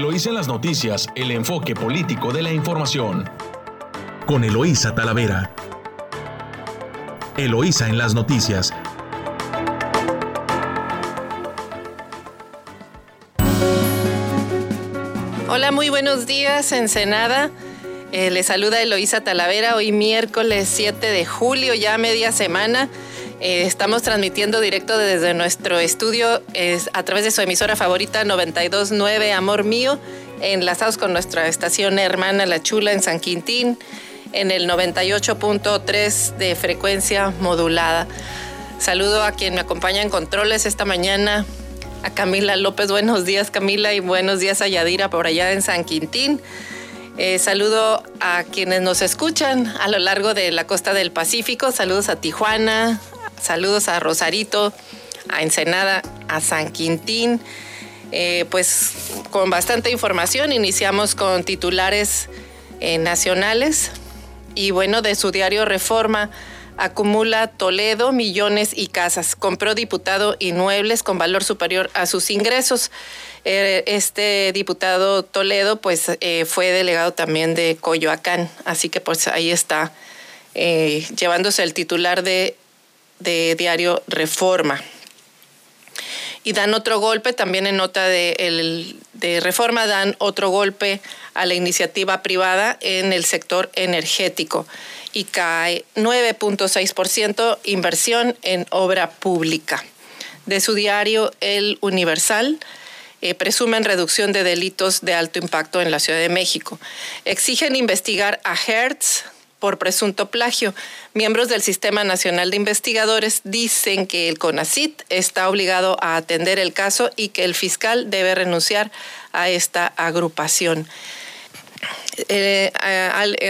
Eloísa en las noticias, el enfoque político de la información. Con Eloísa Talavera. Eloísa en las noticias. Hola, muy buenos días, Ensenada. Eh, le saluda Eloísa Talavera, hoy miércoles 7 de julio, ya media semana. Eh, estamos transmitiendo directo desde nuestro estudio a través de su emisora favorita 929 Amor Mío, enlazados con nuestra estación hermana La Chula en San Quintín, en el 98.3 de frecuencia modulada. Saludo a quien me acompaña en controles esta mañana, a Camila López. Buenos días Camila y buenos días a Yadira por allá en San Quintín. Eh, saludo a quienes nos escuchan a lo largo de la costa del Pacífico. Saludos a Tijuana, Saludos a Rosarito, a Ensenada, a San Quintín. Eh, pues con bastante información iniciamos con titulares eh, nacionales y bueno, de su diario Reforma acumula Toledo millones y casas. Compró diputado inmuebles con valor superior a sus ingresos. Eh, este diputado Toledo pues fue delegado también de Coyoacán, así que pues ahí está llevándose el titular de de diario Reforma. Y dan otro golpe, también en nota de, de Reforma, dan otro golpe a la iniciativa privada en el sector energético y cae 9.6% inversión en obra pública. De su diario El Universal, eh, presumen reducción de delitos de alto impacto en la Ciudad de México. Exigen investigar a Hertz, por presunto plagio. Miembros del Sistema Nacional de Investigadores dicen que el CONACIT está obligado a atender el caso y que el fiscal debe renunciar a esta agrupación. Eh,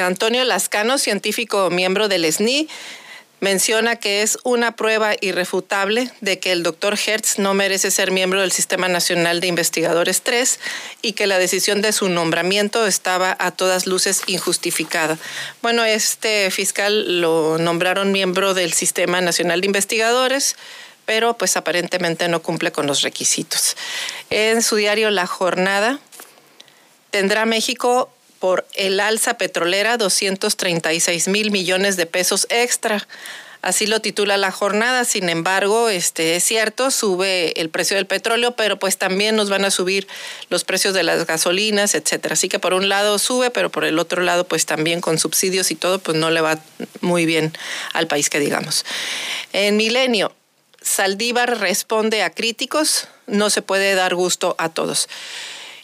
Antonio Lascano, científico miembro del SNI, menciona que es una prueba irrefutable de que el doctor Hertz no merece ser miembro del Sistema Nacional de Investigadores 3 y que la decisión de su nombramiento estaba a todas luces injustificada. Bueno, este fiscal lo nombraron miembro del Sistema Nacional de Investigadores pero pues aparentemente no cumple con los requisitos. En su diario La Jornada, tendrá México por el alza petrolera 236 mil millones de pesos extra. Así lo titula la jornada. Sin embargo, este es cierto, sube el precio del petróleo, pero pues también nos van a subir los precios de las gasolinas, etcétera. Así que por un lado sube, pero por el otro lado, pues también con subsidios y todo, pues no le va muy bien al país que digamos. En Milenio, Saldívar responde a críticos, no se puede dar gusto a todos.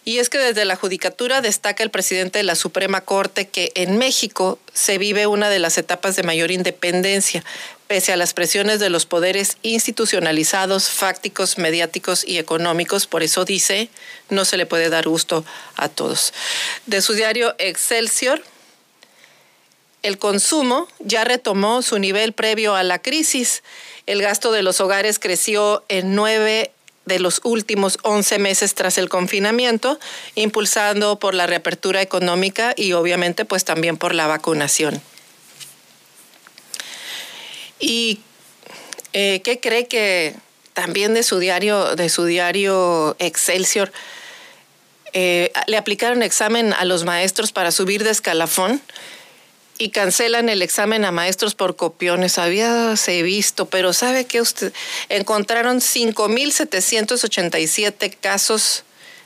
Y es que desde la Judicatura destaca el presidente de la Suprema Corte que en México se vive una de las etapas de mayor independencia, pese a las presiones de los poderes institucionalizados, fácticos, mediáticos y económicos. Por eso dice, no se le puede dar gusto a todos. De su diario Excelsior, el consumo ya retomó su nivel previo a la crisis. El gasto de los hogares creció en nueve de los últimos 11 meses tras el confinamiento, impulsando por la reapertura económica y obviamente pues también por la vacunación. ¿Y eh, qué cree que también de su diario, de su diario Excelsior, eh, le aplicaron examen a los maestros para subir de escalafón? Y cancelan el examen a maestros por copiones. Habíase visto, pero ¿sabe qué usted? Encontraron 5.787 casos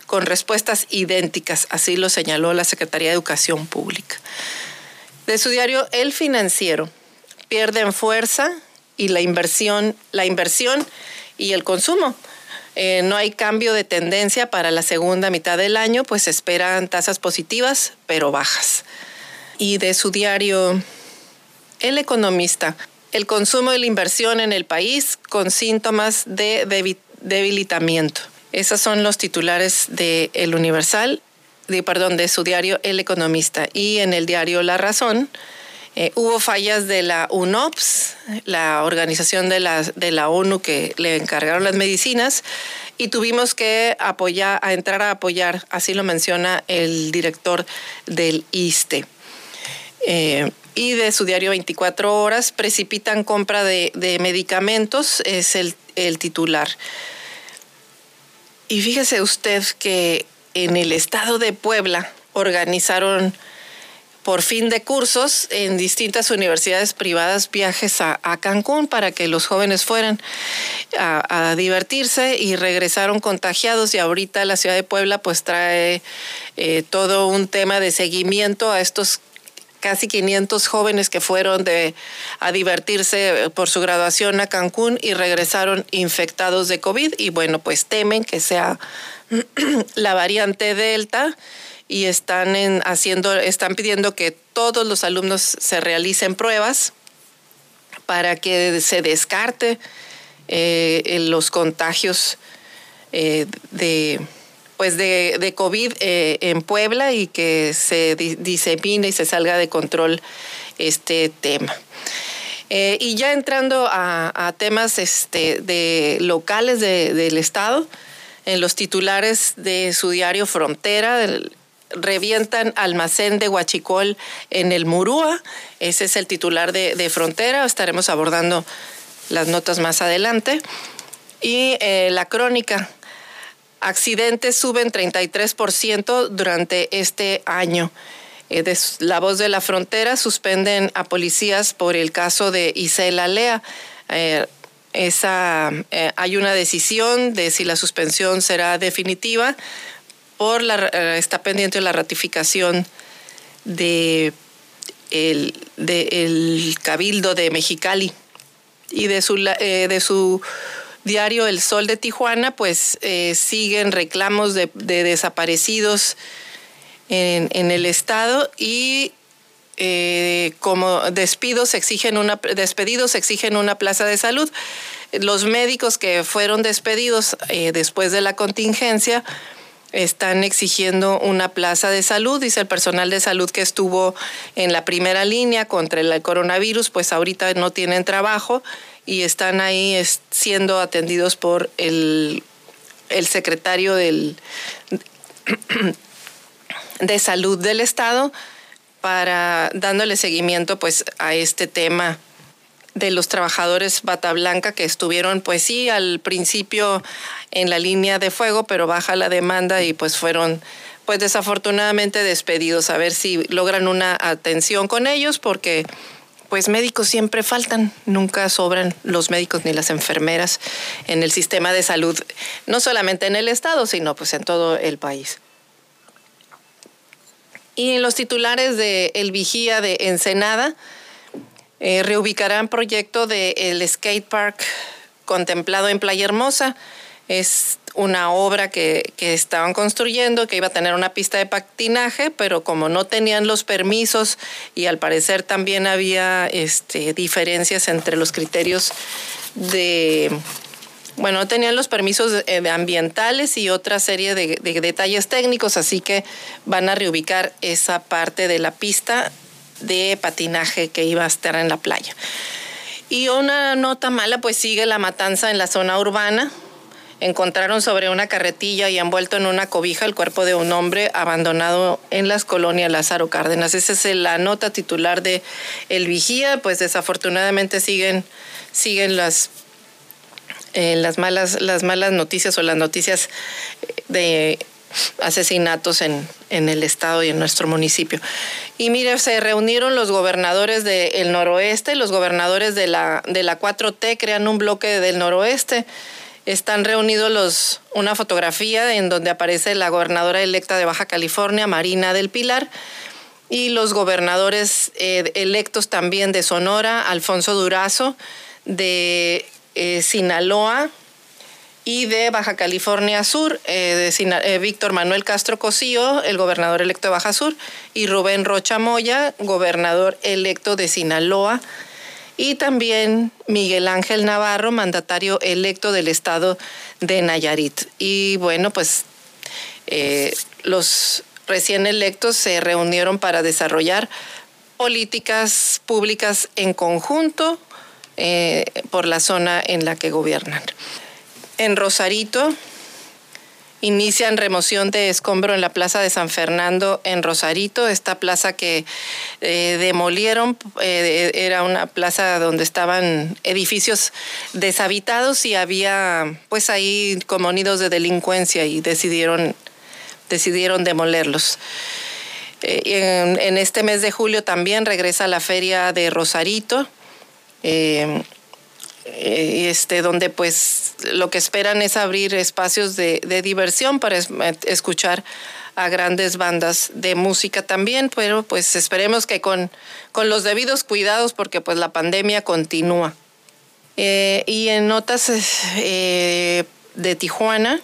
con respuestas idénticas, así lo señaló la Secretaría de Educación Pública. De su diario El Financiero, pierden fuerza y la inversión, la inversión y el consumo. Eh, no hay cambio de tendencia para la segunda mitad del año, pues esperan tasas positivas, pero bajas y de su diario El Economista. El consumo y la inversión en el país con síntomas de debilitamiento. Esos son los titulares de El Universal, de, perdón, de su diario El Economista. Y en el diario La Razón, eh, hubo fallas de la UNOPS, la organización de la, de la ONU que le encargaron las medicinas, y tuvimos que apoyar, a entrar a apoyar, así lo menciona el director del ISTE. Eh, y de su diario 24 horas, precipitan compra de, medicamentos, es el, titular. Y fíjese usted que en el estado de Puebla organizaron por fin de cursos en distintas universidades privadas viajes a, Cancún para que los jóvenes fueran a, divertirse y regresaron contagiados y ahorita la ciudad de Puebla pues trae eh, todo un tema de seguimiento a estos casi 500 jóvenes que fueron a divertirse por su graduación a Cancún y regresaron infectados de COVID. Y bueno pues temen que sea la variante Delta y están haciendo, están pidiendo que todos los alumnos se realicen pruebas para que se descarte eh, los contagios eh, de pues de, COVID eh, en Puebla y que se disemine y se salga de control este tema. y ya entrando a, temas este, de locales del Estado, en los titulares de su diario Frontera, revientan almacén de Huachicol en el Murúa. Ese es el titular de, Frontera. Estaremos abordando las notas más adelante. Y eh, la crónica. Accidentes suben 33% durante este año. Eh, la voz de la frontera suspenden a policías por el caso de Isela Lea. Eh, esa, hay una decisión de si la suspensión será definitiva por la, eh, está pendiente la ratificación de el, Cabildo de Mexicali y de su, eh, de su diario El Sol de Tijuana, pues eh, siguen reclamos de, desaparecidos en, el estado y como despidos exigen una despedidos exigen una plaza de salud. Los médicos que fueron despedidos después de la contingencia están exigiendo una plaza de salud, dice el personal de salud que estuvo en la primera línea contra el coronavirus, pues ahorita no tienen trabajo y están ahí siendo atendidos por el, el secretario del, de salud del estado para dándole seguimiento pues a este tema de los trabajadores bata blanca que estuvieron, pues sí, al principio en la línea de fuego, pero baja la demanda y pues fueron, pues desafortunadamente despedidos. A ver si logran una atención con ellos, porque pues médicos siempre faltan, nunca sobran los médicos ni las enfermeras en el sistema de salud, no solamente en el estado, sino pues en todo el país. Y en los titulares de El Vigía de Ensenada, eh, reubicarán proyecto del skate park contemplado en Playa Hermosa. Es una obra que, estaban construyendo, que iba a tener una pista de patinaje, pero como no tenían los permisos y al parecer también había este, diferencias entre los criterios de, bueno, no tenían los permisos eh, ambientales y otra serie de, detalles técnicos, así que van a reubicar esa parte de la pista de patinaje que iba a estar en la playa. Y una nota mala, pues sigue la matanza en la zona urbana. Encontraron sobre una carretilla y envuelto en una cobija el cuerpo de un hombre abandonado en las colonias Lázaro Cárdenas. Esa es la nota titular de El Vigía, pues desafortunadamente siguen, siguen las, eh, las, malas, las malas noticias o las noticias de asesinatos en, en, el estado y en nuestro municipio. Y mire, se reunieron los gobernadores del noroeste, los gobernadores de la, de la 4T crean un bloque del noroeste. Están reunidos los, una fotografía en donde aparece la gobernadora electa de Baja California, Marina del Pilar, y los gobernadores eh, electos también de Sonora, Alfonso Durazo, de eh, Sinaloa, y de Baja California Sur, eh, Víctor Manuel Castro Cosío, el gobernador electo de Baja Sur, y Rubén Rocha Moya, gobernador electo de Sinaloa, y también Miguel Ángel Navarro, mandatario electo del estado de Nayarit. Y bueno, pues eh, los recién electos se reunieron para desarrollar políticas públicas en conjunto por la zona en la que gobiernan en Rosarito. Inician remoción de escombro en la plaza de San Fernando en Rosarito, esta plaza que eh, demolieron, eh, era una plaza donde estaban edificios deshabitados y había pues ahí como nidos de delincuencia y decidieron decidieron demolerlos. Eh, en, este mes de julio también regresa la feria de Rosarito, este, donde pues lo que esperan es abrir espacios de, diversión para escuchar a grandes bandas de música también, pero pues esperemos que con, con los debidos cuidados porque pues la pandemia continúa. Eh, y en notas de Tijuana,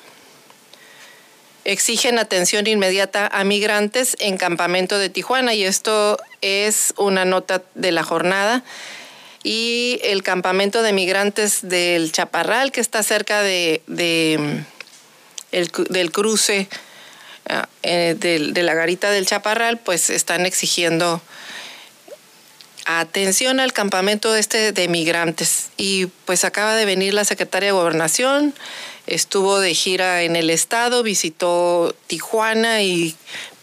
exigen atención inmediata a migrantes en campamento de Tijuana y esto es una nota de la jornada. Y el campamento de migrantes del Chaparral, que está cerca de, del cruce ah, eh, de, la garita del Chaparral, pues están exigiendo atención al campamento este de migrantes. Y pues acaba de venir la secretaria de Gobernación, estuvo de gira en el estado, visitó Tijuana y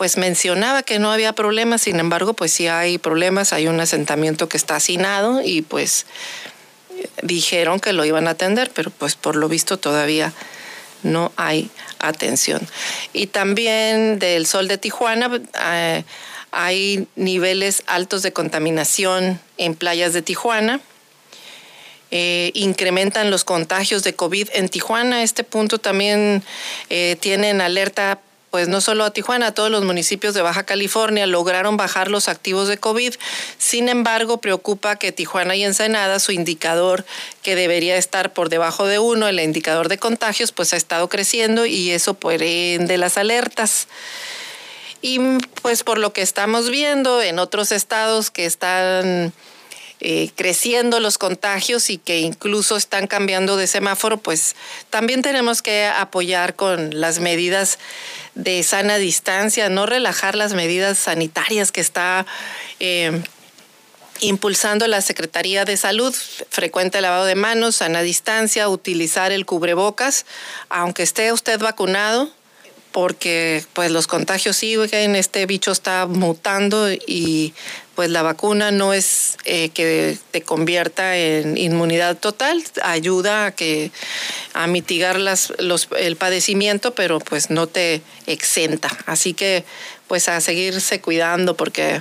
pues mencionaba que no había problemas, sin embargo pues sí hay problemas, hay un asentamiento que está hacinado y pues dijeron que lo iban a atender, pero pues por lo visto todavía no hay atención. Y también del sol de Tijuana eh, hay niveles altos de contaminación en playas de Tijuana eh, incrementan los contagios de COVID en Tijuana. Este punto también eh, tienen alerta pues no solo a Tijuana, a todos los municipios de Baja California lograron bajar los activos de COVID. Sin embargo, preocupa que Tijuana y Ensenada, su indicador que debería estar por debajo de uno, el indicador de contagios, pues ha estado creciendo y eso puede de las alertas. Y pues por lo que estamos viendo en otros estados que están eh, creciendo los contagios y que incluso están cambiando de semáforo, pues también tenemos que apoyar con las medidas de sana distancia, no relajar las medidas sanitarias que está... Eh, impulsando la Secretaría de Salud, frecuente lavado de manos, sana distancia, utilizar el cubrebocas, aunque esté usted vacunado, porque pues los contagios siguen, este bicho está mutando y pues la vacuna no es eh, que te convierta en inmunidad total, ayuda a que a mitigar las, los, el padecimiento, pero pues no te exenta. Así que pues a seguirse cuidando porque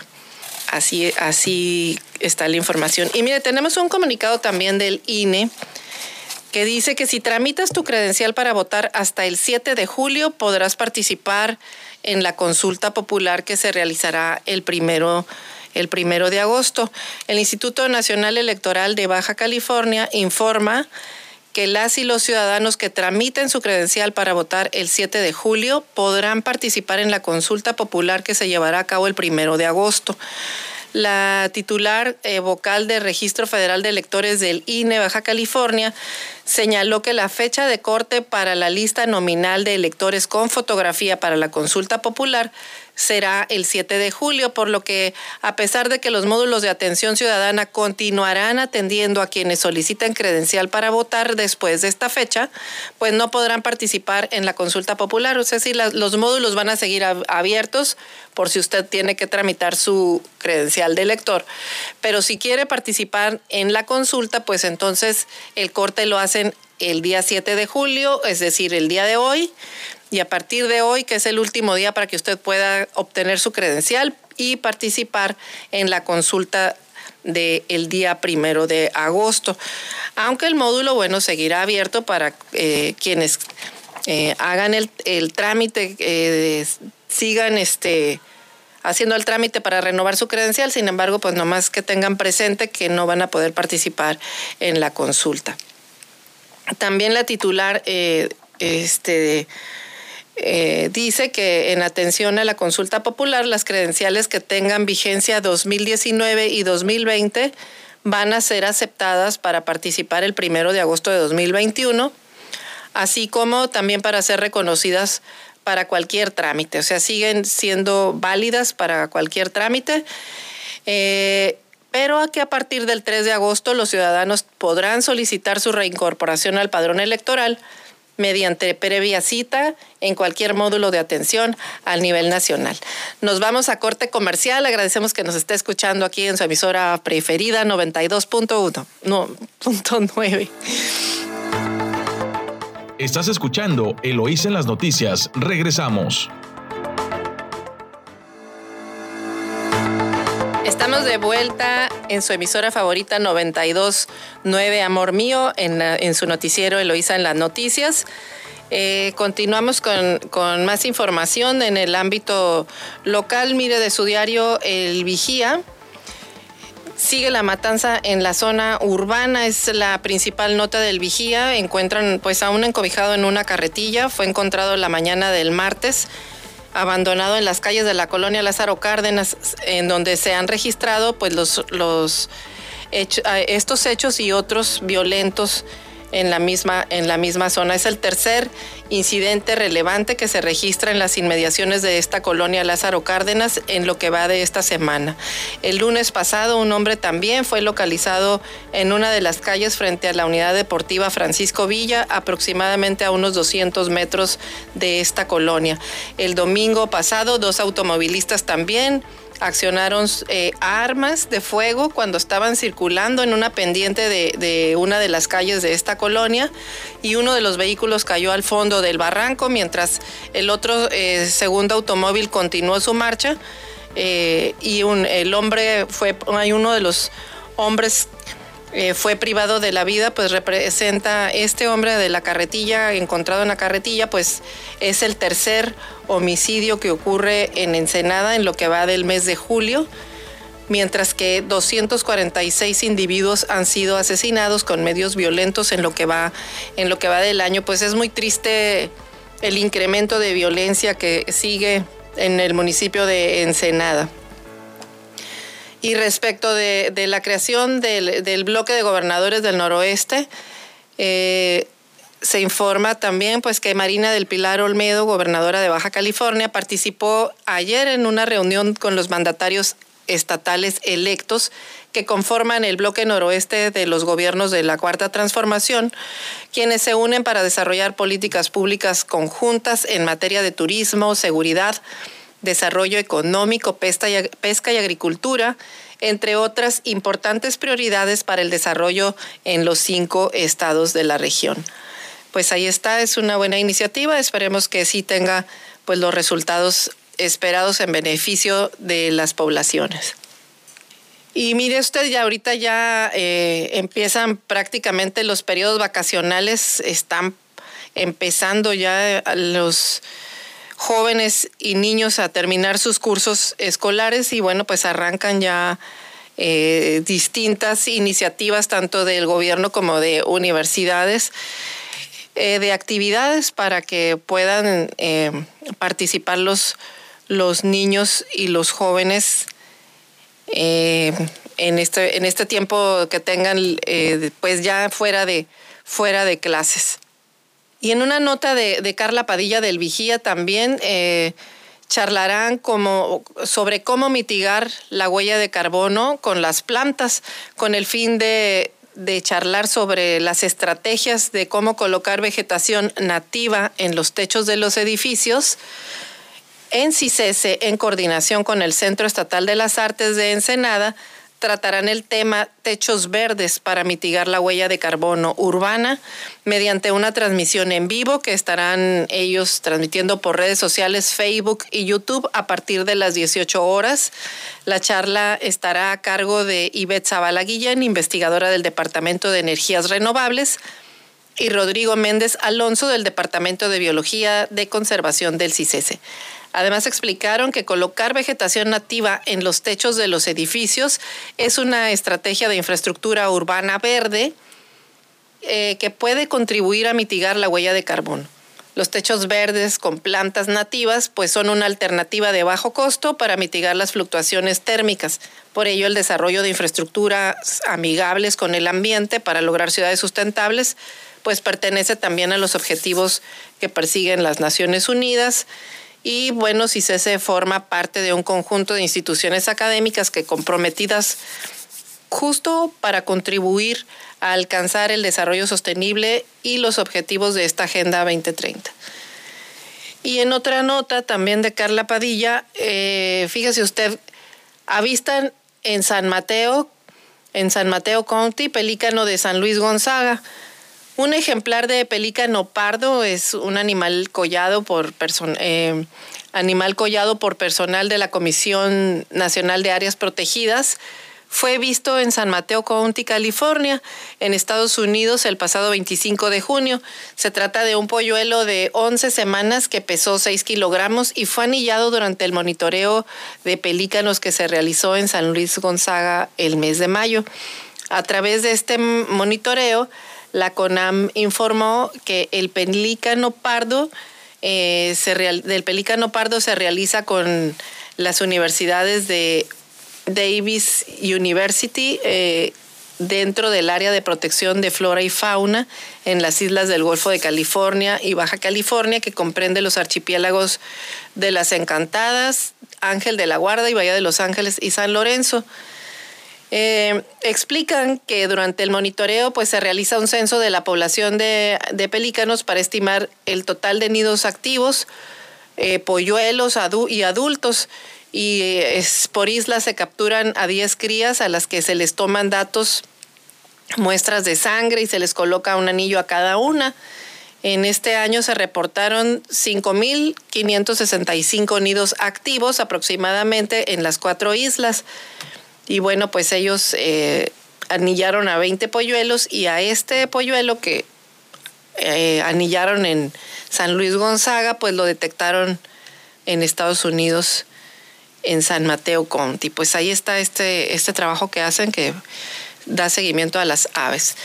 así, así está la información. Y mire, tenemos un comunicado también del INE que dice que si tramitas tu credencial para votar hasta el 7 de julio podrás participar en la consulta popular que se realizará el primero el primero de agosto. El Instituto Nacional Electoral de Baja California informa que las y los ciudadanos que tramiten su credencial para votar el 7 de julio podrán participar en la consulta popular que se llevará a cabo el primero de agosto. La titular eh, vocal del Registro Federal de Electores del INE Baja California señaló que la fecha de corte para la lista nominal de electores con fotografía para la consulta popular será el 7 de julio, por lo que a pesar de que los módulos de atención ciudadana continuarán atendiendo a quienes soliciten credencial para votar después de esta fecha, pues no podrán participar en la consulta popular. O sea, si los módulos van a seguir abiertos por si usted tiene que tramitar su credencial de elector. Pero si quiere participar en la consulta, pues entonces el corte lo el día 7 de julio, es decir, el día de hoy y a partir de hoy, que es el último día para que usted pueda obtener su credencial y participar en la consulta del día primero de agosto. Aunque el módulo, bueno, seguirá abierto para eh, quienes eh, hagan el, trámite, eh, sigan este haciendo el trámite para renovar su credencial, sin embargo, pues nomás que tengan presente que no van a poder participar en la consulta. También la titular este, eh, dice que en atención a la consulta popular, las credenciales que tengan vigencia 2019 y 2020 van a ser aceptadas para participar el primero de agosto de 2021, así como también para ser reconocidas para cualquier trámite, o sea, siguen siendo válidas para cualquier trámite. Eh, pero que a partir del 3 de agosto los ciudadanos podrán solicitar su reincorporación al padrón electoral mediante previa cita en cualquier módulo de atención al nivel nacional. Nos vamos a corte comercial. Agradecemos que nos esté escuchando aquí en su emisora preferida 92.1, no, punto 9. Estás escuchando Eloís en las noticias. Regresamos. Estamos de vuelta en su emisora favorita 92.9 Amor Mío, en, su noticiero Eloísa en las noticias. Eh, continuamos con, más información en el ámbito local. Mire de su diario El Vigía. Sigue la matanza en la zona urbana, es la principal nota del vigía. Encuentran pues a un encobijado en una carretilla, fue encontrado la mañana del martes abandonado en las calles de la colonia Lázaro Cárdenas, en donde se han registrado pues los, los estos hechos y otros violentos en la misma, en la misma zona. Es el tercer incidente relevante que se registra en las inmediaciones de esta colonia Lázaro Cárdenas en lo que va de esta semana. El lunes pasado un hombre también fue localizado en una de las calles frente a la unidad deportiva Francisco Villa, aproximadamente a unos 200 metros de esta colonia. El domingo pasado dos automovilistas también accionaron eh, armas de fuego cuando estaban circulando en una pendiente de, una de las calles de esta colonia y uno de los vehículos cayó al fondo del barranco mientras el otro eh, segundo automóvil continuó su marcha eh, y el hombre fue, hay uno de los hombres eh, fue privado de la vida, pues representa este hombre de la carretilla, encontrado en la carretilla, pues es el tercer homicidio que ocurre en Ensenada en lo que va del mes de julio, mientras que 246 individuos han sido asesinados con medios violentos en lo que va, en lo que va del año. Pues es muy triste el incremento de violencia que sigue en el municipio de Ensenada. Y respecto de, la creación del, bloque de gobernadores del noroeste, eh, se informa también pues que Marina del Pilar Olmedo, gobernadora de Baja California, participó ayer en una reunión con los mandatarios estatales electos que conforman el bloque noroeste de los gobiernos de la Cuarta Transformación, quienes se unen para desarrollar políticas públicas conjuntas en materia de turismo, seguridad, desarrollo económico, pesca y, agricultura, entre otras importantes prioridades para el desarrollo en los cinco estados de la región. Pues ahí está, es una buena iniciativa, esperemos que sí tenga pues los resultados esperados en beneficio de las poblaciones. Y mire usted, ya ahorita ya eh, empiezan prácticamente los periodos vacacionales, están empezando ya los jóvenes y niños a terminar sus cursos escolares y bueno, pues arrancan ya eh, distintas iniciativas tanto del gobierno como de universidades. Eh, de actividades para que puedan eh, participar los, los niños y los jóvenes en, este, en este tiempo que tengan pues ya fuera de, fuera de clases. Y en una nota de, Carla Padilla del Vigía también eh, charlarán sobre cómo mitigar la huella de carbono con las plantas, con el fin de, charlar sobre las estrategias de cómo colocar vegetación nativa en los techos de los edificios. En CICESE, en coordinación con el Centro Estatal de las Artes de Ensenada, tratarán el tema techos verdes para mitigar la huella de carbono urbana mediante una transmisión en vivo que estarán ellos transmitiendo por redes sociales, Facebook y YouTube a partir de las 18 horas. La charla estará a cargo de Ivette Zavala Guillén, investigadora del Departamento de Energías Renovables, y Rodrigo Méndez Alonso del Departamento de Biología de Conservación del CICESE. Además explicaron que colocar vegetación nativa en los techos de los edificios es una estrategia de infraestructura urbana verde eh, que puede contribuir a mitigar la huella de carbono. Los techos verdes con plantas nativas pues son una alternativa de bajo costo para mitigar las fluctuaciones térmicas. Por ello el desarrollo de infraestructuras amigables con el ambiente para lograr ciudades sustentables pues pertenece también a los objetivos que persiguen las Naciones Unidas y bueno, CICESE forma parte de un conjunto de instituciones académicas que comprometidas justo para contribuir a alcanzar el desarrollo sostenible y los objetivos de esta Agenda 2030. Y en otra nota también de Carla Padilla, eh, fíjese usted, avistan en San Mateo, en San Mateo County, pelícano de San Luis Gonzaga Un ejemplar de pelícano pardo es un animal collado por eh, animal collado por personal de la Comisión Nacional de Áreas Protegidas fue visto en San Mateo County, California, en Estados Unidos el pasado 25 de junio. Se trata de un polluelo de 11 semanas que pesó 6 kilogramos y fue anillado durante el monitoreo de pelícanos que se realizó en San Luis Gonzaga el mes de mayo. A través de este monitoreo, la CONAM informó que el pelícano pardo eh, del pelícano pardo se realiza con las universidades de Davis University eh, dentro del área de protección de flora y fauna en las islas del Golfo de California y Baja California, que comprende los archipiélagos de las Encantadas, Ángel de la Guarda y Bahía de Los Ángeles y San Lorenzo. Eh, explican que durante el monitoreo pues, se realiza un censo de la población de, pelícanos para estimar el total de nidos activos, eh, polluelos y adultos y es, por isla se capturan a 10 crías a las que se les toman datos, muestras de sangre y se les coloca un anillo a cada una. En este año se reportaron 5.565 nidos activos aproximadamente en las cuatro islas. Y bueno, pues ellos eh, anillaron a 20 polluelos y a este polluelo que eh, anillaron en San Luis Gonzaga, pues lo detectaron en Estados Unidos en San Mateo Conti. Pues ahí está este, este trabajo que hacen que da seguimiento a las aves.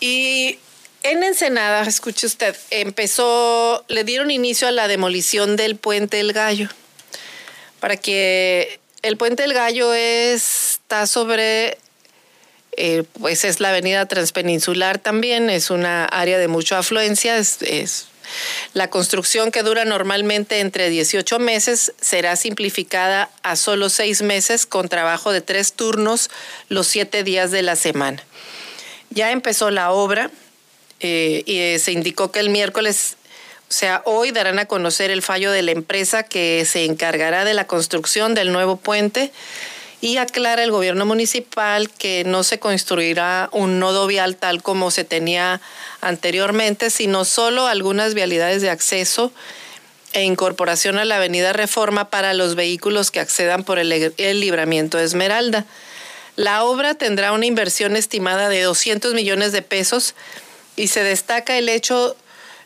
Y en Ensenada, escuche usted, empezó, le dieron inicio a la demolición del puente El Gallo. Para que el puente El Gallo está sobre, eh, pues es la avenida transpeninsular también, es una área de mucha afluencia, es la construcción que dura normalmente entre 18 meses será simplificada a solo seis meses con trabajo de tres turnos los siete días de la semana. Ya empezó la obra eh, y eh, se indicó que el miércoles, o sea, hoy darán a conocer el fallo de la empresa que se encargará de la construcción del nuevo puente y aclara el gobierno municipal que no se construirá un nodo vial tal como se tenía anteriormente, sino solo algunas vialidades de acceso e incorporación a la avenida Reforma para los vehículos que accedan por el, el libramiento de Esmeralda. La obra tendrá una inversión estimada de 200 millones de pesos y se destaca el hecho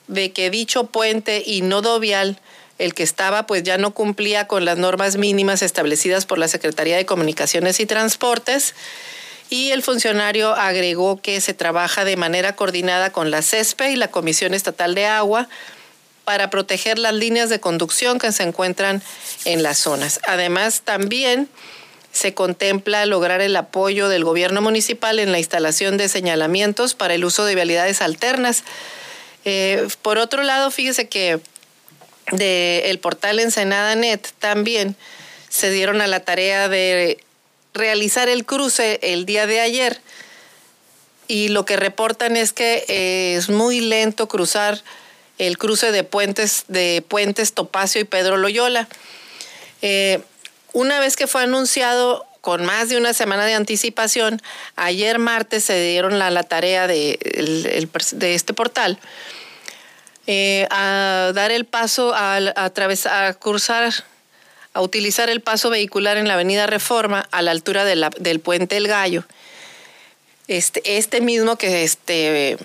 de que dicho puente y nodo vial el que estaba pues ya no cumplía con las normas mínimas establecidas por la Secretaría de Comunicaciones y Transportes y el funcionario agregó que se trabaja de manera coordinada con la CESPE y la Comisión Estatal de Agua para proteger las líneas de conducción que se encuentran en las zonas. Además, también se contempla lograr el apoyo del gobierno municipal en la instalación de señalamientos para el uso de vialidades alternas. Eh, por otro lado, fíjese que del portal Ensenada Net también se dieron a la tarea de realizar el cruce el día de ayer y lo que reportan es que es muy lento cruzar el cruce de puentes de puentes Topacio y Pedro Loyola. Eh, una vez que fue anunciado con más de una semana de anticipación, ayer martes se dieron la tarea de, este portal eh, a dar el paso, a, a a utilizar el paso vehicular en la avenida Reforma a la altura del puente El Gallo. Este, este mismo que este,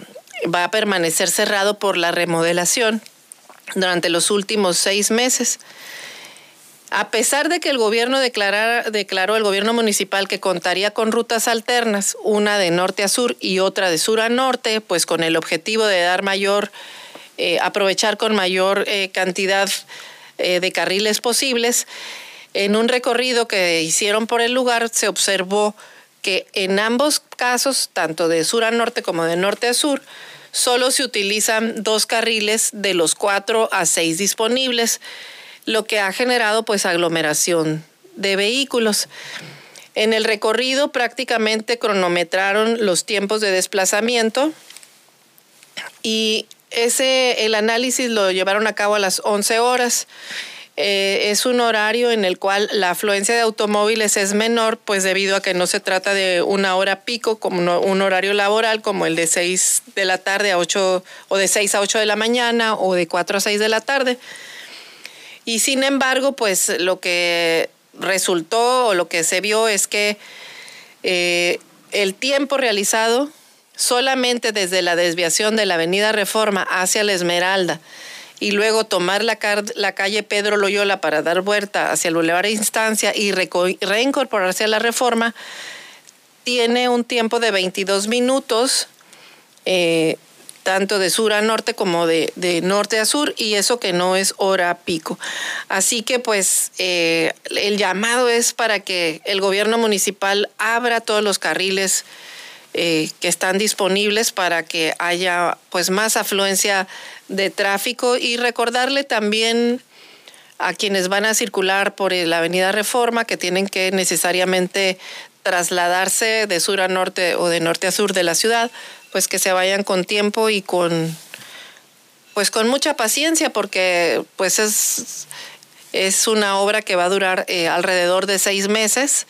va a permanecer cerrado por la remodelación durante los últimos seis meses. A pesar de que el gobierno declaró el gobierno municipal que contaría con rutas alternas, una de norte a sur y otra de sur a norte, pues con el objetivo de dar mayor eh, aprovechar con mayor eh, cantidad eh, de carriles posibles. En un recorrido que hicieron por el lugar se observó que en ambos casos, tanto de sur a norte como de norte a sur, solo se utilizan dos carriles de los cuatro a seis disponibles, lo que ha generado pues aglomeración de vehículos. En el recorrido prácticamente cronometraron los tiempos de desplazamiento y ese, el análisis lo llevaron a cabo a las 11 horas. eh, es un horario en el cual la afluencia de automóviles es menor, pues debido a que no se trata de una hora pico, como un horario laboral, como el de 6 de la tarde a 8, o de 6 a 8 de la mañana, o de 4 a 6 de la tarde. Y sin embargo, pues lo que resultó o lo que se vio es que eh, el tiempo realizado solamente desde la desviación de la Avenida Reforma hacia la Esmeralda y luego tomar la, calle Pedro Loyola para dar vuelta hacia el Boulevard Instancia y reincorporarse a la Reforma, tiene un tiempo de 22 minutos, eh, tanto de sur a norte como de, norte a sur, y eso que no es hora pico. Así que pues eh, el llamado es para que el gobierno municipal abra todos los carriles eh, que están disponibles para que haya pues más afluencia de tráfico y recordarle también a quienes van a circular por la Avenida Reforma que tienen que necesariamente trasladarse de sur a norte o de norte a sur de la ciudad, pues que se vayan con tiempo y con pues con mucha paciencia porque pues es es una obra que va a durar eh, alrededor de seis meses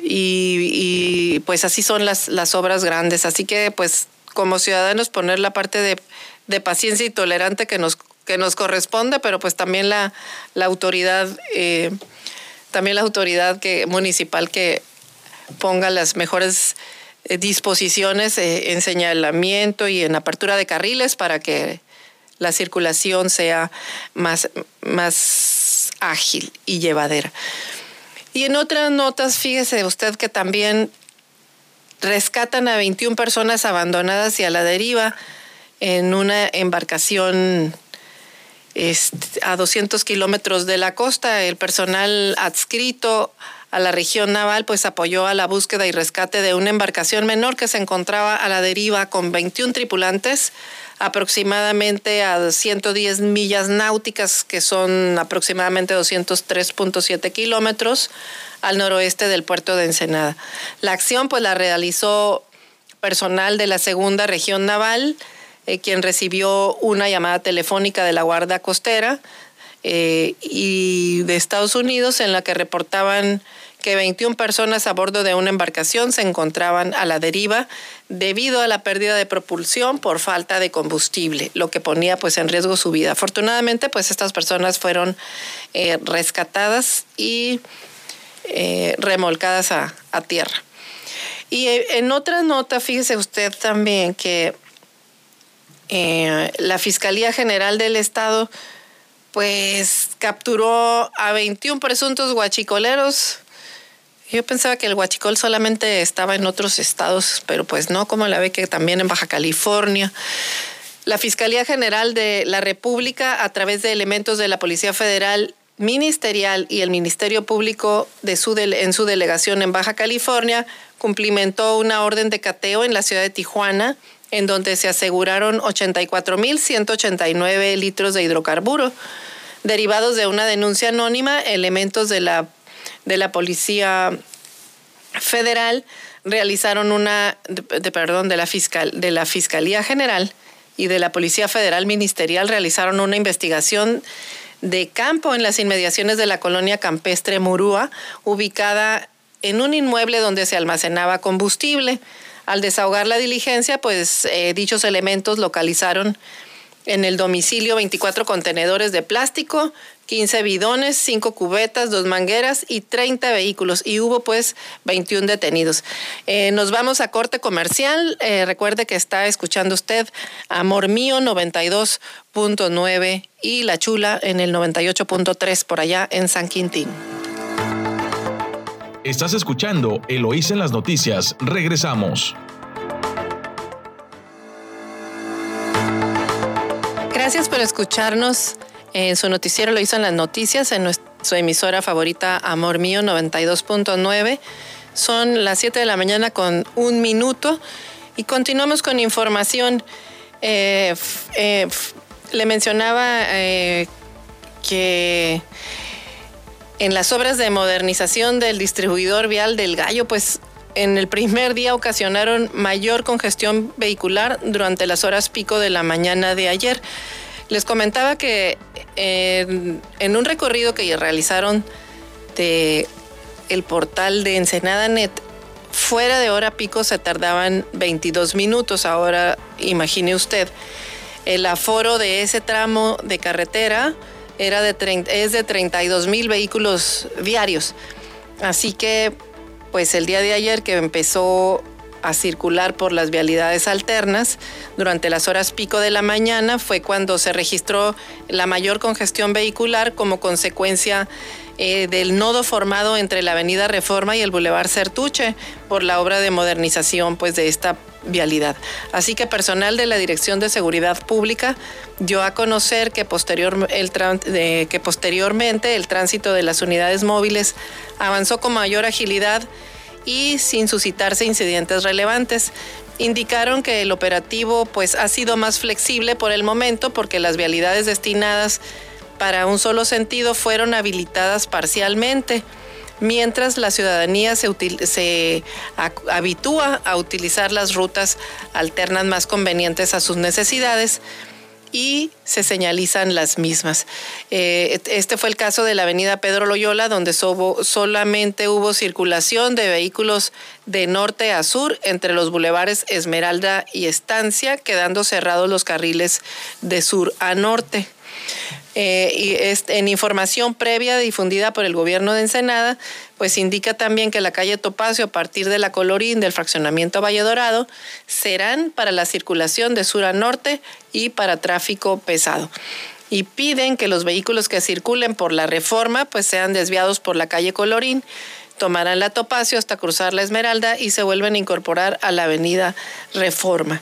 y, pues así son las, las obras grandes. Así que pues como ciudadanos poner la parte de, paciencia y tolerante que nos, que nos corresponde, pero pues también la, la autoridad, eh, también la autoridad que, municipal que ponga las mejores disposiciones eh, en señalamiento y en apertura de carriles para que la circulación sea más, más ágil y llevadera. Y en otras notas, fíjese usted que también rescatan a 21 personas abandonadas y a la deriva en una embarcación este, a 200 kilómetros de la costa. El personal adscrito a la región naval pues apoyó a la búsqueda y rescate de una embarcación menor que se encontraba a la deriva con 21 tripulantes aproximadamente a 110 millas náuticas, que son aproximadamente 203.7 kilómetros al noroeste del puerto de Ensenada. La acción pues la realizó personal de la segunda región naval, eh, quien recibió una llamada telefónica de la Guardia Costera eh, y de Estados Unidos en la que reportaban que 21 personas a bordo de una embarcación se encontraban a la deriva debido a la pérdida de propulsión por falta de combustible, lo que ponía pues en riesgo su vida. Afortunadamente pues estas personas fueron eh, rescatadas y eh, remolcadas a, tierra. Y en otra nota, fíjese usted también que la Fiscalía General del Estado pues capturó a 21 presuntos guachicoleros yo pensaba que el huachicol solamente estaba en otros estados, pero pues no, como la ve que también en Baja California. La Fiscalía General de la República, a través de elementos de la Policía Federal Ministerial y el Ministerio Público de su en su delegación en Baja California, cumplimentó una orden de cateo en la ciudad de Tijuana, en donde se aseguraron 84.189 litros de hidrocarburo. Derivados de una denuncia anónima, elementos de la de la Policía Federal realizaron una, de, perdón, de la, fiscal, de la Fiscalía General y de la Policía Federal Ministerial realizaron una investigación de campo en las inmediaciones de la colonia campestre Murúa, ubicada en un inmueble donde se almacenaba combustible. Al desahogar la diligencia, pues eh, dichos elementos localizaron en el domicilio 24 contenedores de plástico, 15 bidones, 5 cubetas, 2 mangueras y 30 vehículos. Y hubo pues 21 detenidos. Eh, nos vamos a corte comercial. Eh, recuerde que está escuchando usted Amor Mío 92.9 y La Chula en el 98.3 por allá en San Quintín. Estás escuchando Eloís en las noticias. Regresamos. Gracias por escucharnos. En su noticiero lo hizo en las noticias, en su emisora favorita Amor Mío 92.9. Son las 7 de la mañana con un minuto y continuamos con información. Eh, eh, le mencionaba eh, que en las obras de modernización del distribuidor vial del Gallo, pues en el primer día ocasionaron mayor congestión vehicular durante las horas pico de la mañana de ayer. Les comentaba que en, un recorrido que realizaron de el portal de Ensenada Net, fuera de hora pico se tardaban 22 minutos. Ahora imagine usted, el aforo de ese tramo de carretera era de es de 32 mil vehículos diarios. Así que, pues el día de ayer que empezó a circular por las vialidades alternas durante las horas pico de la mañana fue cuando se registró la mayor congestión vehicular como consecuencia eh, del nodo formado entre la Avenida Reforma y el Boulevard Certuche por la obra de modernización pues, de esta vialidad. Así que personal de la Dirección de Seguridad Pública dio a conocer que, posterior, el, que posteriormente el tránsito de las unidades móviles avanzó con mayor agilidad y sin suscitarse incidentes relevantes. Indicaron que el operativo pues ha sido más flexible por el momento porque las vialidades destinadas para un solo sentido fueron habilitadas parcialmente, mientras la ciudadanía se, se habitúa a utilizar las rutas alternas más convenientes a sus necesidades y se señalizan las mismas. Eh, este fue el caso de la avenida Pedro Loyola, donde solamente hubo circulación de vehículos de norte a sur entre los bulevares Esmeralda y Estancia, quedando cerrados los carriles de sur a norte. Eh, en información previa difundida por el gobierno de Ensenada, pues indica también que la calle Topacio a partir de la Colorín del fraccionamiento Valle Dorado serán para la circulación de sur a norte y para tráfico pesado. Y piden que los vehículos que circulen por la reforma pues sean desviados por la calle Colorín tomarán la Topacio hasta cruzar la Esmeralda y se vuelven a incorporar a la avenida Reforma.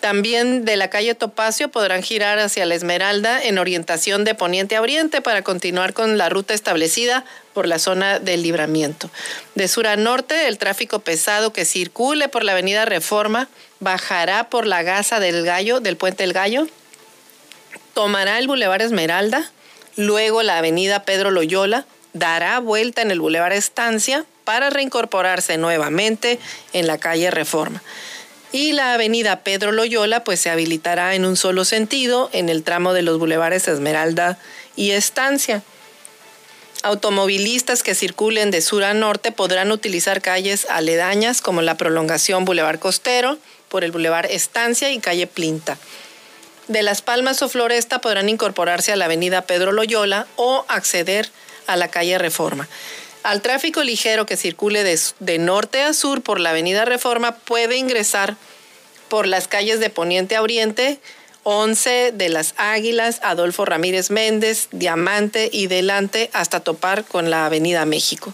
También de la calle Topacio podrán girar hacia la Esmeralda en orientación de poniente a oriente para continuar con la ruta establecida por la zona del libramiento. De sur a norte, el tráfico pesado que circule por la avenida Reforma bajará por la Gaza del Gallo, del Puente del Gallo, tomará el Boulevard Esmeralda, luego la avenida Pedro Loyola, dará vuelta en el Boulevard Estancia para reincorporarse nuevamente en la calle Reforma. Y la avenida Pedro Loyola pues se habilitará en un solo sentido en el tramo de los bulevares Esmeralda y Estancia. Automovilistas que circulen de sur a norte podrán utilizar calles aledañas como la prolongación Boulevard Costero por el Boulevard Estancia y calle Plinta. De Las Palmas o Floresta podrán incorporarse a la avenida Pedro Loyola o acceder a la calle Reforma. Al tráfico ligero que circule de, norte a sur por la avenida Reforma puede ingresar por las calles de Poniente a Oriente, 11 de las Águilas, Adolfo Ramírez Méndez, Diamante y Delante hasta topar con la avenida México.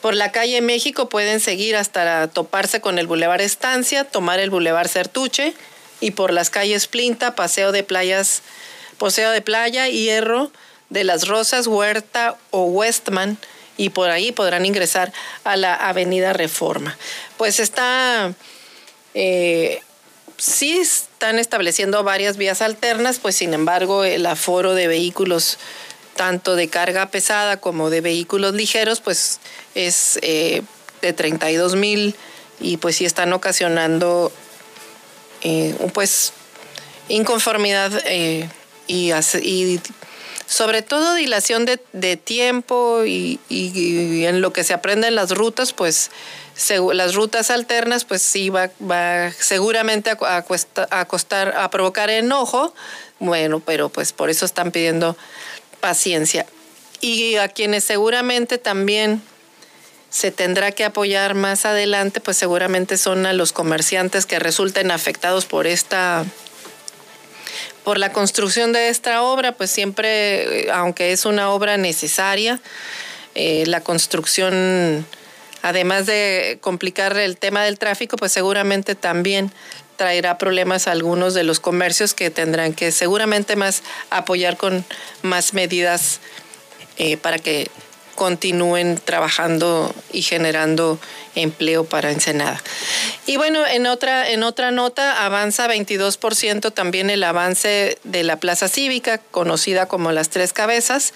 Por la calle México pueden seguir hasta toparse con el Boulevard Estancia, tomar el Boulevard Certuche y por las calles Plinta, Paseo de Playas, Paseo de Playa, Hierro, de las Rosas, Huerta o Westman y por ahí podrán ingresar a la Avenida Reforma. Pues está, eh, sí están estableciendo varias vías alternas, pues sin embargo el aforo de vehículos tanto de carga pesada como de vehículos ligeros, pues es eh, de 32 mil y pues sí están ocasionando eh, pues inconformidad y, y sobre todo dilación de, tiempo y, en lo que se aprende en las rutas, pues las rutas alternas, pues sí va, seguramente a, a, costar, a provocar enojo, bueno, pero pues por eso están pidiendo paciencia. Y a quienes seguramente también se tendrá que apoyar más adelante, pues seguramente son a los comerciantes que resulten afectados por esta por la construcción de esta obra, pues siempre, eh, aunque es una obra necesaria, eh, la construcción, además de complicar el tema del tráfico, pues seguramente también traerá problemas a algunos de los comercios que tendrán que seguramente más apoyar con más medidas eh, para que continúen trabajando y generando empleo para Ensenada. Y bueno, en otra, en otra nota, avanza 22% también el avance de la Plaza Cívica, conocida como Las Tres Cabezas.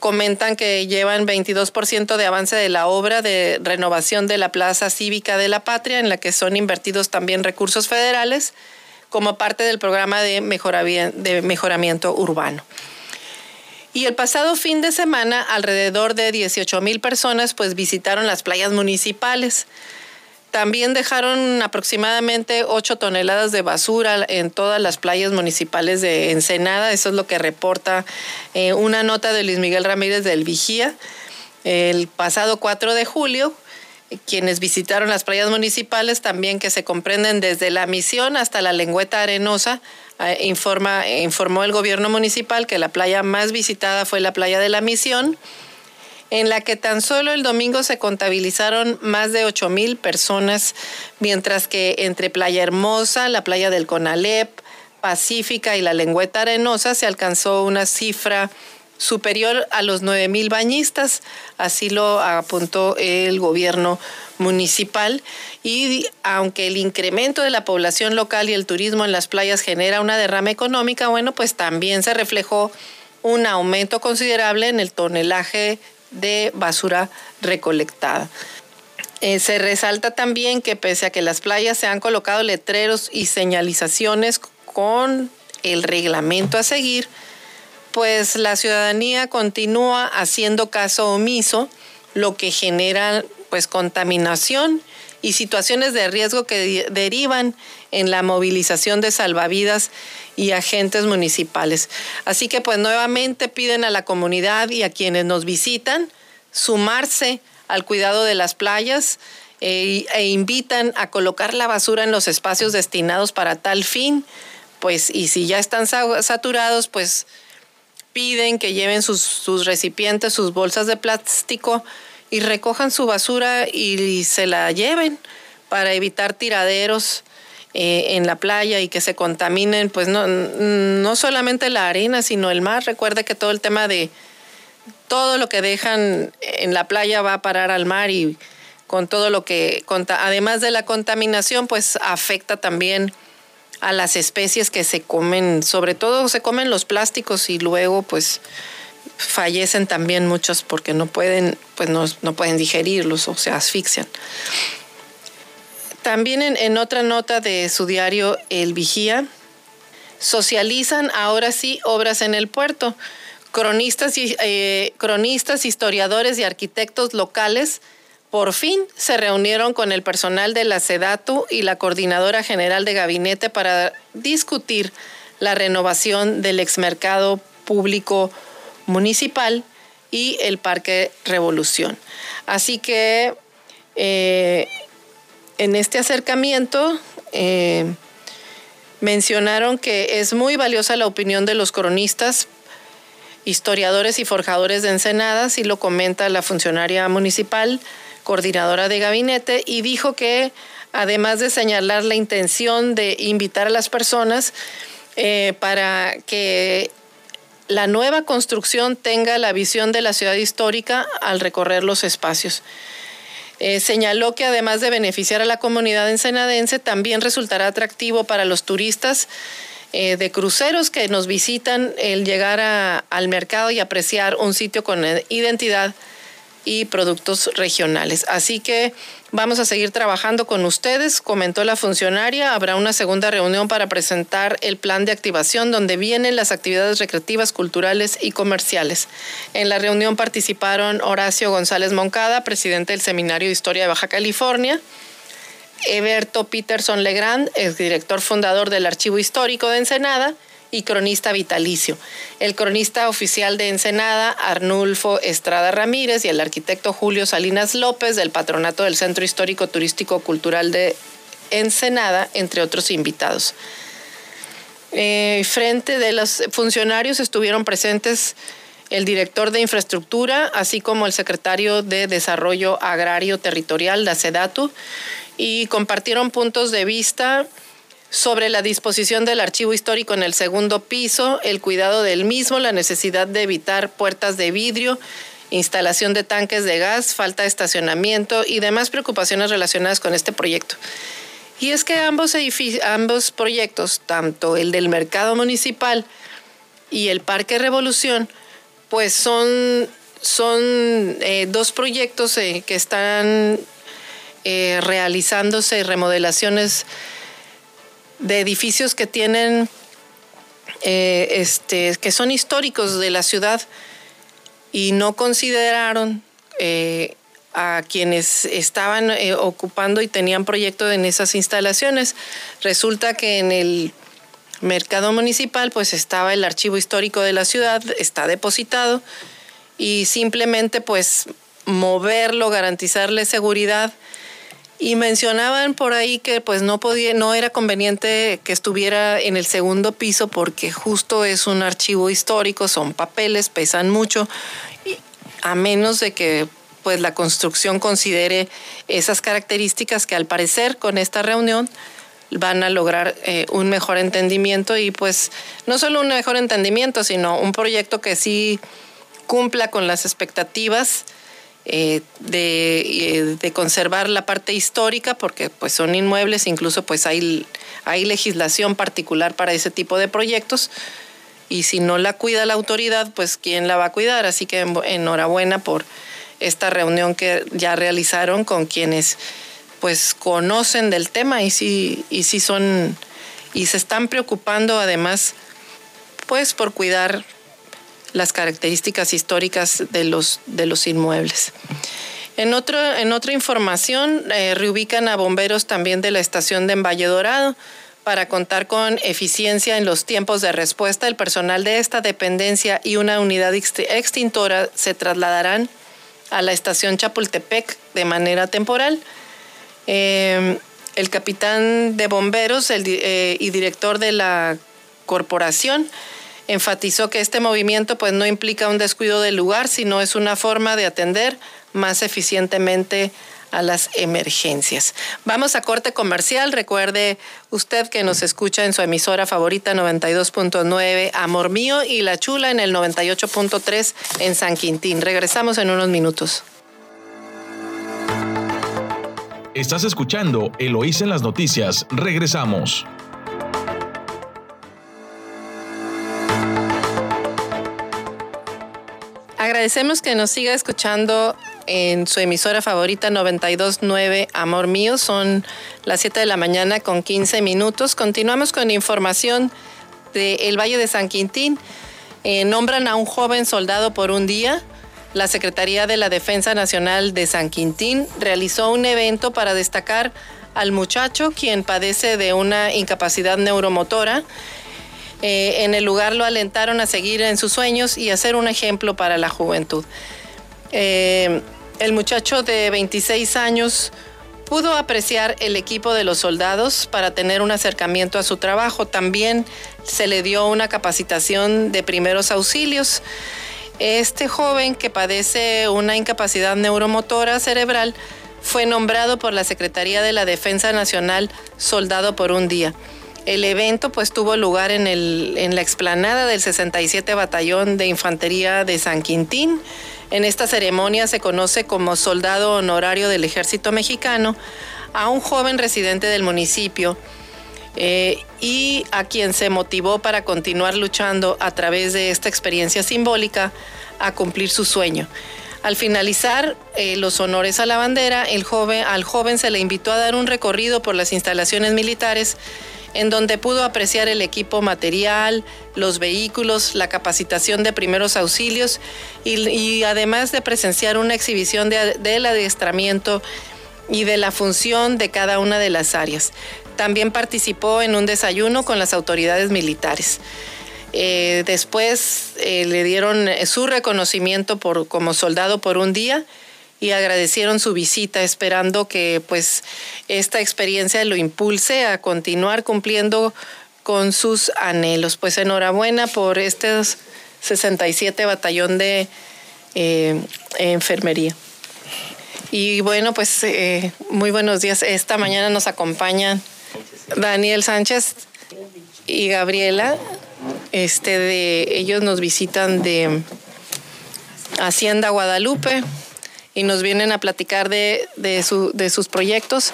Comentan que llevan 22% de avance de la obra de renovación de la Plaza Cívica de la Patria, en la que son invertidos también recursos federales como parte del programa de, de mejoramiento urbano. Y el pasado fin de semana, alrededor de 18 mil personas pues visitaron las playas municipales. También dejaron aproximadamente 8 toneladas de basura en todas las playas municipales de Ensenada. Eso es lo que reporta eh, una nota de Luis Miguel Ramírez del Vigía. El pasado 4 de julio, quienes visitaron las playas municipales, también que se comprenden desde la misión hasta la lengüeta arenosa, eh, informa, informó el gobierno municipal que la playa más visitada fue la playa de la misión en la que tan solo el domingo se contabilizaron más de 8 mil personas, mientras que entre Playa Hermosa, la playa del Conalep, Pacífica y la Lengüeta Arenosa se alcanzó una cifra superior a los 9 mil bañistas, así lo apuntó el gobierno municipal y aunque el incremento de la población local y el turismo en las playas genera una derrama económica, bueno, pues también se reflejó un aumento considerable en el tonelaje de basura recolectada. Eh, se resalta también que pese a que las playas se han colocado letreros y señalizaciones con el reglamento a seguir, pues la ciudadanía continúa haciendo caso omiso, lo que genera pues contaminación y situaciones de riesgo que derivan en la movilización de salvavidas y agentes municipales. Así que pues nuevamente piden a la comunidad y a quienes nos visitan sumarse al cuidado de las playas eh, e invitan a colocar la basura en los espacios destinados para tal fin. Pues y si ya están saturados, pues piden que lleven sus, sus recipientes, sus bolsas de plástico y recojan su basura y se la lleven para evitar tiraderos eh, en la playa y que se contaminen, pues no, no solamente la arena, sino el mar. Recuerde que todo el tema de todo lo que dejan en la playa va a parar al mar y con todo lo que, además de la contaminación, pues afecta también a las especies que se comen, sobre todo se comen los plásticos y luego pues fallecen también muchos porque no pueden, pues no, pueden digerirlos o se asfixian. También en, otra nota de su diario El Vigía, socializan ahora sí obras en el puerto. Cronistas, eh, cronistas, historiadores y arquitectos locales por fin se reunieron con el personal de la SEDATU y la Coordinadora General de Gabinete para discutir la renovación del exmercado público municipal y el Parque Revolución. Así que eh, en este acercamiento eh, mencionaron que es muy valiosa la opinión de los cronistas, historiadores y forjadores de Ensenada, y lo comenta la funcionaria municipal, coordinadora de gabinete, y dijo que además de señalar la intención de invitar a las personas eh, para que la nueva construcción tenga la visión de la ciudad histórica al recorrer los espacios. Eh, señaló que además de beneficiar a la comunidad ensenadense, también resultará atractivo para los turistas eh, de cruceros que nos visitan el llegar al mercado y apreciar un sitio con identidad y productos regionales. Así que vamos a seguir trabajando con ustedes, comentó la funcionaria. Habrá una segunda reunión para presentar el plan de activación donde vienen las actividades recreativas, culturales y comerciales. En la reunión participaron Horacio González Moncada, presidente del Seminario de Historia de Baja California. Eberto Peterson Legrand, director fundador del Archivo Histórico de Ensenada, y cronista vitalicio. El cronista oficial de Ensenada, Arnulfo Estrada Ramírez, y el arquitecto Julio Salinas López, del patronato del Centro Histórico Turístico Cultural de Ensenada, entre otros invitados. Eh, frente de los funcionarios estuvieron presentes el director de infraestructura, así como el secretario de Desarrollo Agrario Territorial, la SEDATU, y compartieron puntos de vista sobre la disposición del archivo histórico en el segundo piso, el cuidado del mismo, la necesidad de evitar puertas de vidrio, instalación de tanques de gas, falta de estacionamiento y demás preocupaciones relacionadas con este proyecto. Y es que ambos, ambos proyectos, tanto el del mercado municipal y el Parque Revolución, pues son, son eh, dos proyectos eh, que están eh, realizándose remodelaciones de edificios que tienen eh, este, que son históricos de la ciudad y no consideraron eh, a quienes estaban eh, ocupando y tenían proyecto en esas instalaciones. Resulta que en el mercado municipal pues estaba el archivo histórico de la ciudad, está depositado y simplemente pues moverlo, garantizarle seguridad y mencionaban por ahí que pues no podía, no era conveniente que estuviera en el segundo piso porque justo es un archivo histórico, son papeles, pesan mucho, a menos de que pues la construcción considere esas características que al parecer con esta reunión van a lograr eh, un mejor entendimiento y pues no solo un mejor entendimiento, sino un proyecto que sí cumpla con las expectativas eh, de, de, conservar la parte histórica, porque pues son inmuebles, incluso pues hay, hay legislación particular para ese tipo de proyectos, y si no la cuida la autoridad, pues ¿quién la va a cuidar? Así que enhorabuena por esta reunión que ya realizaron con quienes pues conocen del tema y sí, y sí son, y se están preocupando además pues por cuidar las características históricas de los, de los inmuebles. En, otro, en otra información, eh, reubican a bomberos también de la estación de Valle Dorado para contar con eficiencia en los tiempos de respuesta. El personal de esta dependencia y una unidad extintora se trasladarán a la estación Chapultepec de manera temporal. Eh, el capitán de bomberos eh, y director de la corporación enfatizó que este movimiento pues no implica un descuido del lugar, sino es una forma de atender más eficientemente a las emergencias. Vamos a corte comercial. Recuerde usted que nos escucha en su emisora favorita 92.9 Amor Mío y La Chula en el 98.3 en San Quintín. Regresamos en unos minutos. Estás escuchando Eloís en las noticias. Regresamos. Agradecemos que nos siga escuchando en su emisora favorita 929 Amor Mío. Son las 7 de la mañana con 15 minutos. Continuamos con información del Valle de San Quintín. Eh, nombran a un joven soldado por un día. La Secretaría de la Defensa Nacional de San Quintín realizó un evento para destacar al muchacho quien padece de una incapacidad neuromotora eh, en el lugar lo alentaron a seguir en sus sueños y a ser un ejemplo para la juventud. Eh, el muchacho de 26 años pudo apreciar el equipo de los soldados para tener un acercamiento a su trabajo. También se le dio una capacitación de primeros auxilios. Este joven que padece una incapacidad neuromotora cerebral fue nombrado por la Secretaría de la Defensa Nacional Soldado por un día. El evento pues tuvo lugar en, el, en la explanada del 67 Batallón de Infantería de San Quintín. En esta ceremonia se conoce como soldado honorario del ejército mexicano a un joven residente del municipio eh, y a quien se motivó para continuar luchando a través de esta experiencia simbólica a cumplir su sueño. Al finalizar eh, los honores a la bandera, el joven, al joven se le invitó a dar un recorrido por las instalaciones militares en donde pudo apreciar el equipo material, los vehículos, la capacitación de primeros auxilios y, además de presenciar una exhibición del adiestramiento y de la función de cada una de las áreas. También participó en un desayuno con las autoridades militares. Eh, después eh, le dieron su reconocimiento por, como soldado por un día y agradecieron su visita, esperando que pues esta experiencia lo impulse a continuar cumpliendo con sus anhelos. Pues enhorabuena por este 67 batallón de eh, enfermería. Y bueno, pues eh, muy buenos días. Esta mañana nos acompañan Daniel Sánchez y Gabriela. Este de ellos nos visitan de Hacienda Guadalupe y nos vienen a platicar de, de, su, de sus proyectos.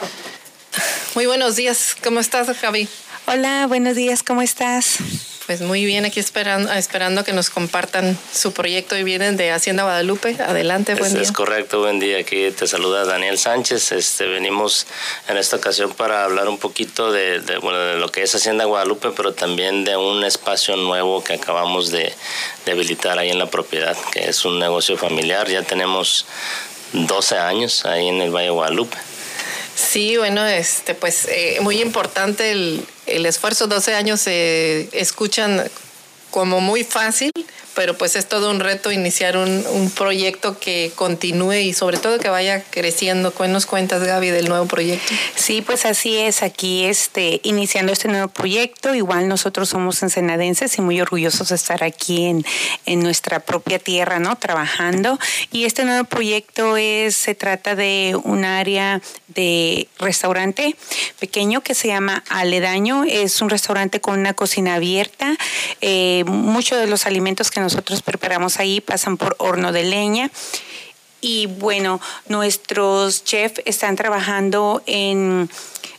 Muy buenos días, ¿cómo estás, Javi? Hola, buenos días, ¿cómo estás? Pues muy bien, aquí esperando, esperando que nos compartan su proyecto y vienen de Hacienda Guadalupe. Adelante, buen día. Es correcto, buen día. Aquí te saluda Daniel Sánchez. Este, venimos en esta ocasión para hablar un poquito de, bueno, de lo que es Hacienda Guadalupe, pero también de un espacio nuevo que acabamos de, de habilitar ahí en la propiedad, que es un negocio familiar. Ya tenemos 12 años ahí en el Valle Guadalupe. Sí, bueno, este, pues eh, muy importante el, el esfuerzo. 12 años se escuchan como muy fácil, pero pues es todo un reto iniciar un, un, proyecto que continúe y sobre todo que vaya creciendo. ¿Cuál nos cuentas, Gaby, del nuevo proyecto? Sí, pues así es, aquí este, iniciando este nuevo proyecto, igual nosotros somos ensenadenses y muy orgullosos de estar aquí en, en nuestra propia tierra, ¿no? Trabajando. Y este nuevo proyecto es, se trata de un área de restaurante pequeño que se llama Aledaño. Es un restaurante con una cocina abierta. Eh, muchos de los alimentos que nosotros preparamos ahí pasan por horno de leña. Y bueno, nuestros chefs están trabajando en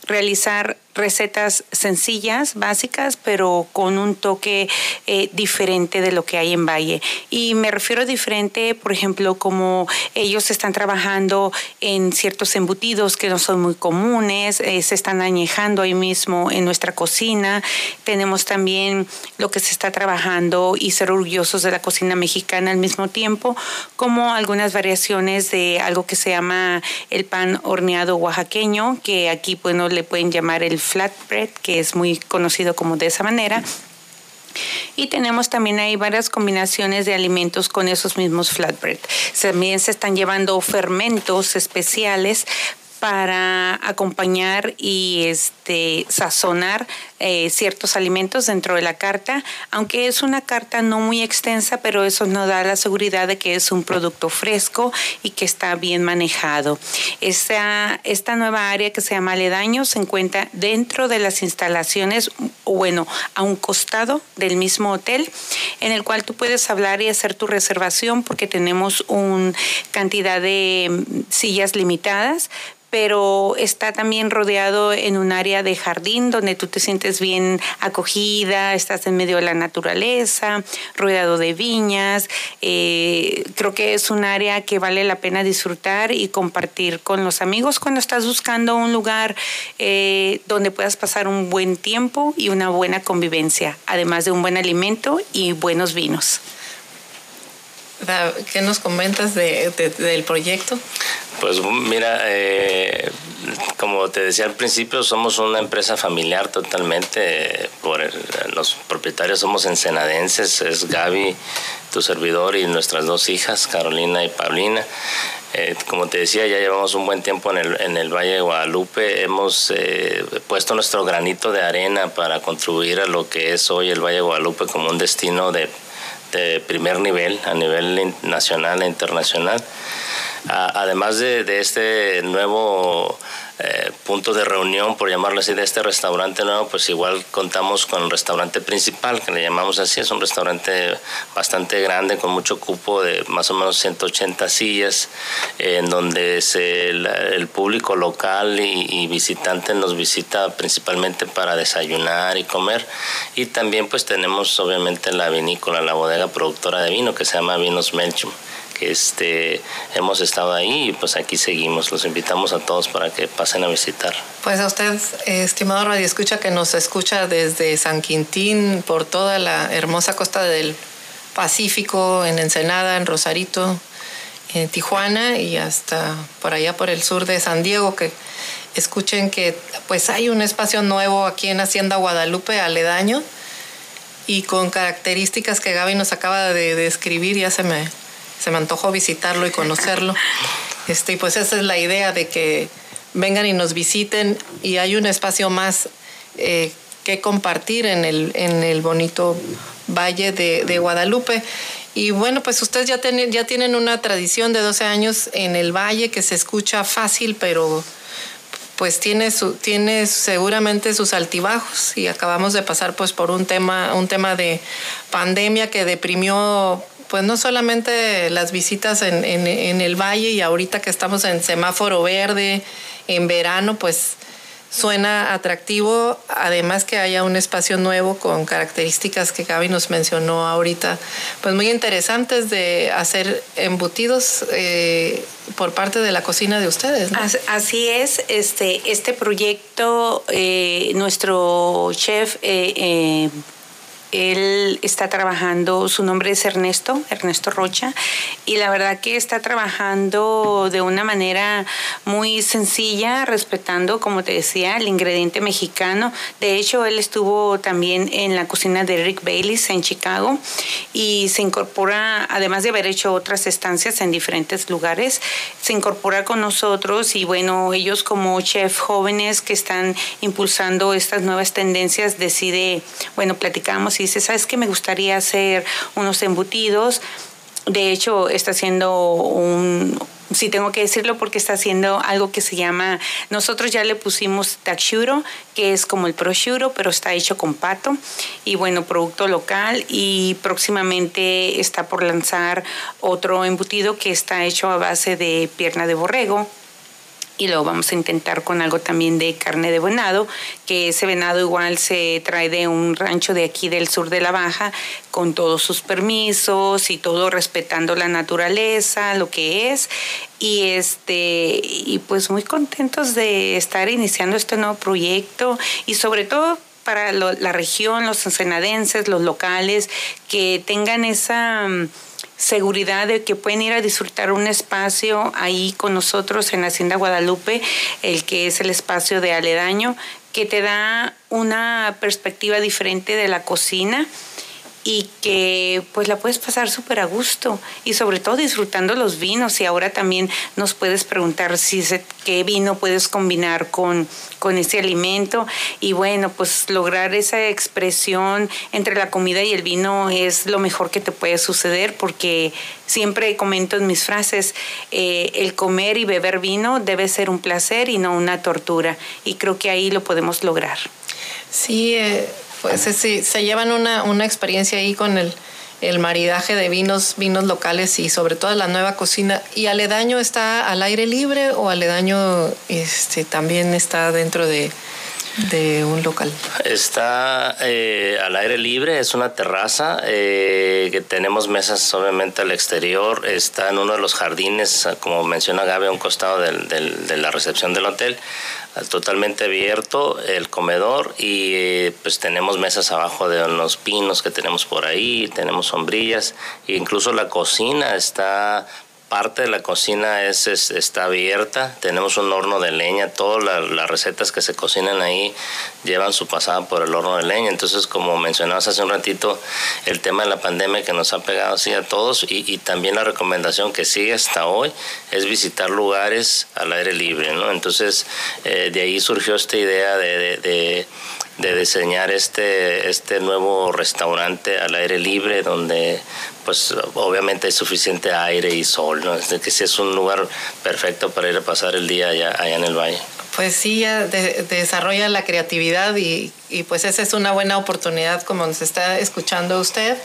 realizar recetas sencillas, básicas, pero con un toque eh, diferente de lo que hay en Valle. Y me refiero a diferente, por ejemplo, como ellos están trabajando en ciertos embutidos que no son muy comunes, eh, se están añejando ahí mismo en nuestra cocina. Tenemos también lo que se está trabajando y ser orgullosos de la cocina mexicana al mismo tiempo, como algunas variaciones de algo que se llama el pan horneado oaxaqueño, que aquí bueno le pueden llamar el flatbread, que es muy conocido como de esa manera. Y tenemos también ahí varias combinaciones de alimentos con esos mismos flatbread. También se están llevando fermentos especiales para acompañar y este, sazonar eh, ciertos alimentos dentro de la carta, aunque es una carta no muy extensa, pero eso nos da la seguridad de que es un producto fresco y que está bien manejado. Esta, esta nueva área que se llama Aledaño se encuentra dentro de las instalaciones, bueno, a un costado del mismo hotel, en el cual tú puedes hablar y hacer tu reservación porque tenemos una cantidad de mm, sillas limitadas, pero está también rodeado en un área de jardín donde tú te sientes bien acogida, estás en medio de la naturaleza, rodeado de viñas. Eh, creo que es un área que vale la pena disfrutar y compartir con los amigos cuando estás buscando un lugar eh, donde puedas pasar un buen tiempo y una buena convivencia, además de un buen alimento y buenos vinos. ¿Qué nos comentas de, del proyecto? Pues mira, eh, como te decía al principio, somos una empresa familiar totalmente. Por los propietarios somos ensenadenses, es Gaby, tu servidor, y nuestras dos hijas, Carolina y Paulina. Eh, como te decía, ya llevamos un buen tiempo en el, en el Valle de Guadalupe. Hemos eh, puesto nuestro granito de arena para contribuir a lo que es hoy el Valle de Guadalupe como un destino de de primer nivel, a nivel nacional e internacional. Además de, de este nuevo eh, punto de reunión, por llamarlo así, de este restaurante nuevo, pues igual contamos con el restaurante principal, que le llamamos así, es un restaurante bastante grande, con mucho cupo de más o menos 180 sillas, en donde el, público local y, y, visitante nos visita principalmente para desayunar y comer. Y también pues tenemos obviamente la vinícola, la bodega productora de vino, que se llama Vinos Melchum este, hemos estado ahí y pues aquí seguimos. Los invitamos a todos para que pasen a visitar. Pues a usted, estimado Radio Escucha, que nos escucha desde San Quintín, por toda la hermosa costa del Pacífico, en Ensenada, en Rosarito, en Tijuana y hasta por allá por el sur de San Diego, que escuchen que pues hay un espacio nuevo aquí en Hacienda Guadalupe, aledaño, y con características que Gaby nos acaba de describir, ya se me se me antojó visitarlo y conocerlo. Este, y pues esa es la idea de que vengan y nos visiten y hay un espacio más eh, que compartir en el, en el bonito Valle de, Guadalupe. Y bueno, pues ustedes ya, tienen ya tienen una tradición de 12 años en el valle que se escucha fácil, pero pues tiene, su, tiene seguramente sus altibajos y acabamos de pasar pues por un tema, un tema de pandemia que deprimió pues no solamente las visitas en, el valle y ahorita que estamos en semáforo verde, en verano, pues suena atractivo, además que haya un espacio nuevo con características que Gaby nos mencionó ahorita, pues muy interesantes de hacer embutidos eh, por parte de la cocina de ustedes. Así es, este, este proyecto, eh, nuestro chef eh, él está trabajando, su nombre es Ernesto, Ernesto Rocha, y la verdad que está trabajando de una manera muy sencilla, respetando, como te decía, el ingrediente mexicano. De hecho, él estuvo también en la cocina de Rick Bailey's en Chicago y se incorpora, además de haber hecho otras estancias en diferentes lugares, se incorpora con nosotros y bueno, ellos como chef jóvenes que están impulsando estas nuevas tendencias, decide, bueno, platicamos dice, ¿sabes qué? Me gustaría hacer unos embutidos. De hecho, está haciendo un, sí tengo que decirlo porque está haciendo algo que se llama, nosotros ya le pusimos takshuro, que es como el prosciutto, pero está hecho con pato y bueno, producto local y próximamente está por lanzar otro embutido que está hecho a base de pierna de borrego y lo vamos a intentar con algo también de carne de venado, que ese venado igual se trae de un rancho de aquí del sur de la Baja, con todos sus permisos y todo respetando la naturaleza, lo que es. Y este, y pues muy contentos de estar iniciando este nuevo proyecto y sobre todo para la región, los ensenadenses, los locales, que tengan esa seguridad de que pueden ir a disfrutar un espacio ahí con nosotros en Hacienda Guadalupe, el que es el espacio de aledaño, que te da una perspectiva diferente de la cocina y que pues la puedes pasar súper a gusto y sobre todo disfrutando los vinos. Y ahora también nos puedes preguntar si qué vino puedes combinar con, con ese alimento. Y bueno pues lograr esa expresión entre la comida y el vino es lo mejor que te puede suceder porque siempre comento en mis frases eh, el comer y beber vino debe ser un placer y no una tortura. Y creo que ahí lo podemos lograr. Sí, eh pues sí, se llevan una, una experiencia ahí con el, el maridaje de vinos, vinos locales y sobre todo la nueva cocina. ¿Y Aledaño está al aire libre o Aledaño este, también está dentro de, de un local? Está eh, al aire libre, es una terraza, eh, que tenemos mesas obviamente al exterior, está en uno de los jardines, como menciona Gaby, a un costado del, del, de la recepción del hotel totalmente abierto el comedor y eh, pues tenemos mesas abajo de los pinos que tenemos por ahí, tenemos sombrillas e incluso la cocina está parte de la cocina es, está abierta, tenemos un horno de leña, todas las recetas que se cocinan ahí llevan su pasada por el horno de leña, entonces como mencionabas hace un ratito, el tema de la pandemia que nos ha pegado así a todos y, también la recomendación que sigue hasta hoy es visitar lugares al aire libre, ¿no? Entonces eh, de ahí surgió esta idea de de diseñar este, este nuevo restaurante al aire libre donde pues obviamente hay suficiente aire y sol, ¿no? Es que sí es un lugar perfecto para ir a pasar el día allá, allá en el valle. Pues sí, desarrolla la creatividad y, y, pues esa es una buena oportunidad como nos está escuchando usted.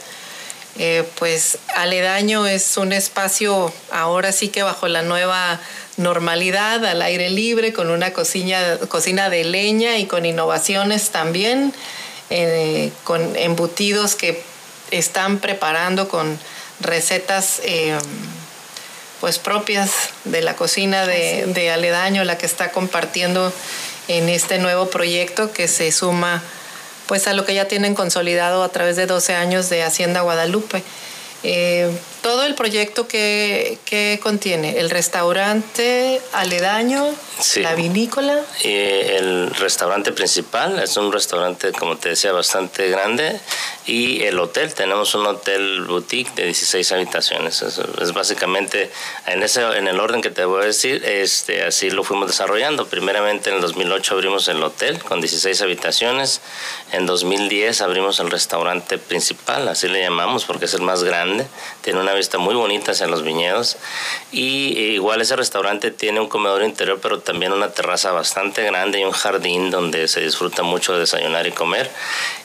Eh, pues Aledaño es un espacio ahora sí que bajo la nueva normalidad al aire libre, con una cocina, cocina de leña y con innovaciones también, eh, con embutidos que están preparando con recetas eh, pues propias de la cocina de, de, Aledaño, la que está compartiendo en este nuevo proyecto que se suma pues a lo que ya tienen consolidado a través de 12 años de Hacienda Guadalupe. Eh, todo el proyecto que, contiene el restaurante aledaño, la vinícola. Y el restaurante principal es un restaurante, como te decía, bastante grande. Y el hotel, tenemos un hotel boutique de 16 habitaciones. Es, básicamente, en, ese, en el orden que te voy a decir, este, así lo fuimos desarrollando. Primeramente en el 2008 abrimos el hotel con 16 habitaciones. En 2010 abrimos el restaurante principal, así le llamamos porque es el más grande. Tiene una vista muy bonita hacia los viñedos. Y eh, igual ese restaurante tiene un comedor interior, pero también una terraza bastante grande y un jardín donde se disfruta mucho desayunar y comer.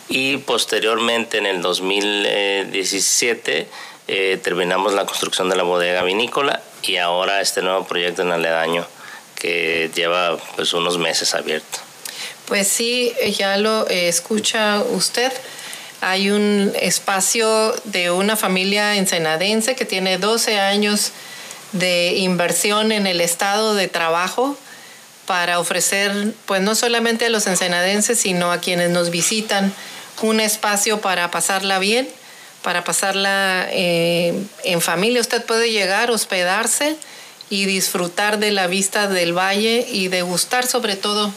Y posteriormente, en el 2017, eh, terminamos la construcción de la bodega vinícola y ahora este nuevo proyecto en Aledaño que lleva pues unos meses abierto. Pues sí, ya lo escucha usted. Hay un espacio de una familia ensenadense que tiene 12 años de inversión en el estado de trabajo para ofrecer, pues no solamente a los ensenadenses, sino a quienes nos visitan, un espacio para pasarla bien, para pasarla eh, en familia. Usted puede llegar, hospedarse y disfrutar de la vista del valle y degustar sobre todo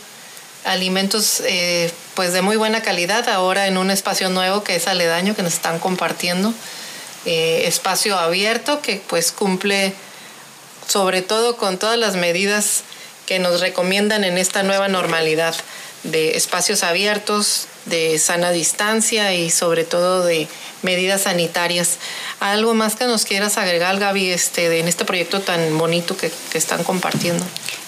alimentos eh, pues de muy buena calidad ahora en un espacio nuevo que es aledaño que nos están compartiendo eh, espacio abierto que pues cumple sobre todo con todas las medidas que nos recomiendan en esta nueva normalidad de espacios abiertos, de sana distancia y sobre todo de medidas sanitarias. ¿Algo más que nos quieras agregar, Gaby, este, en este proyecto tan bonito que, que están compartiendo?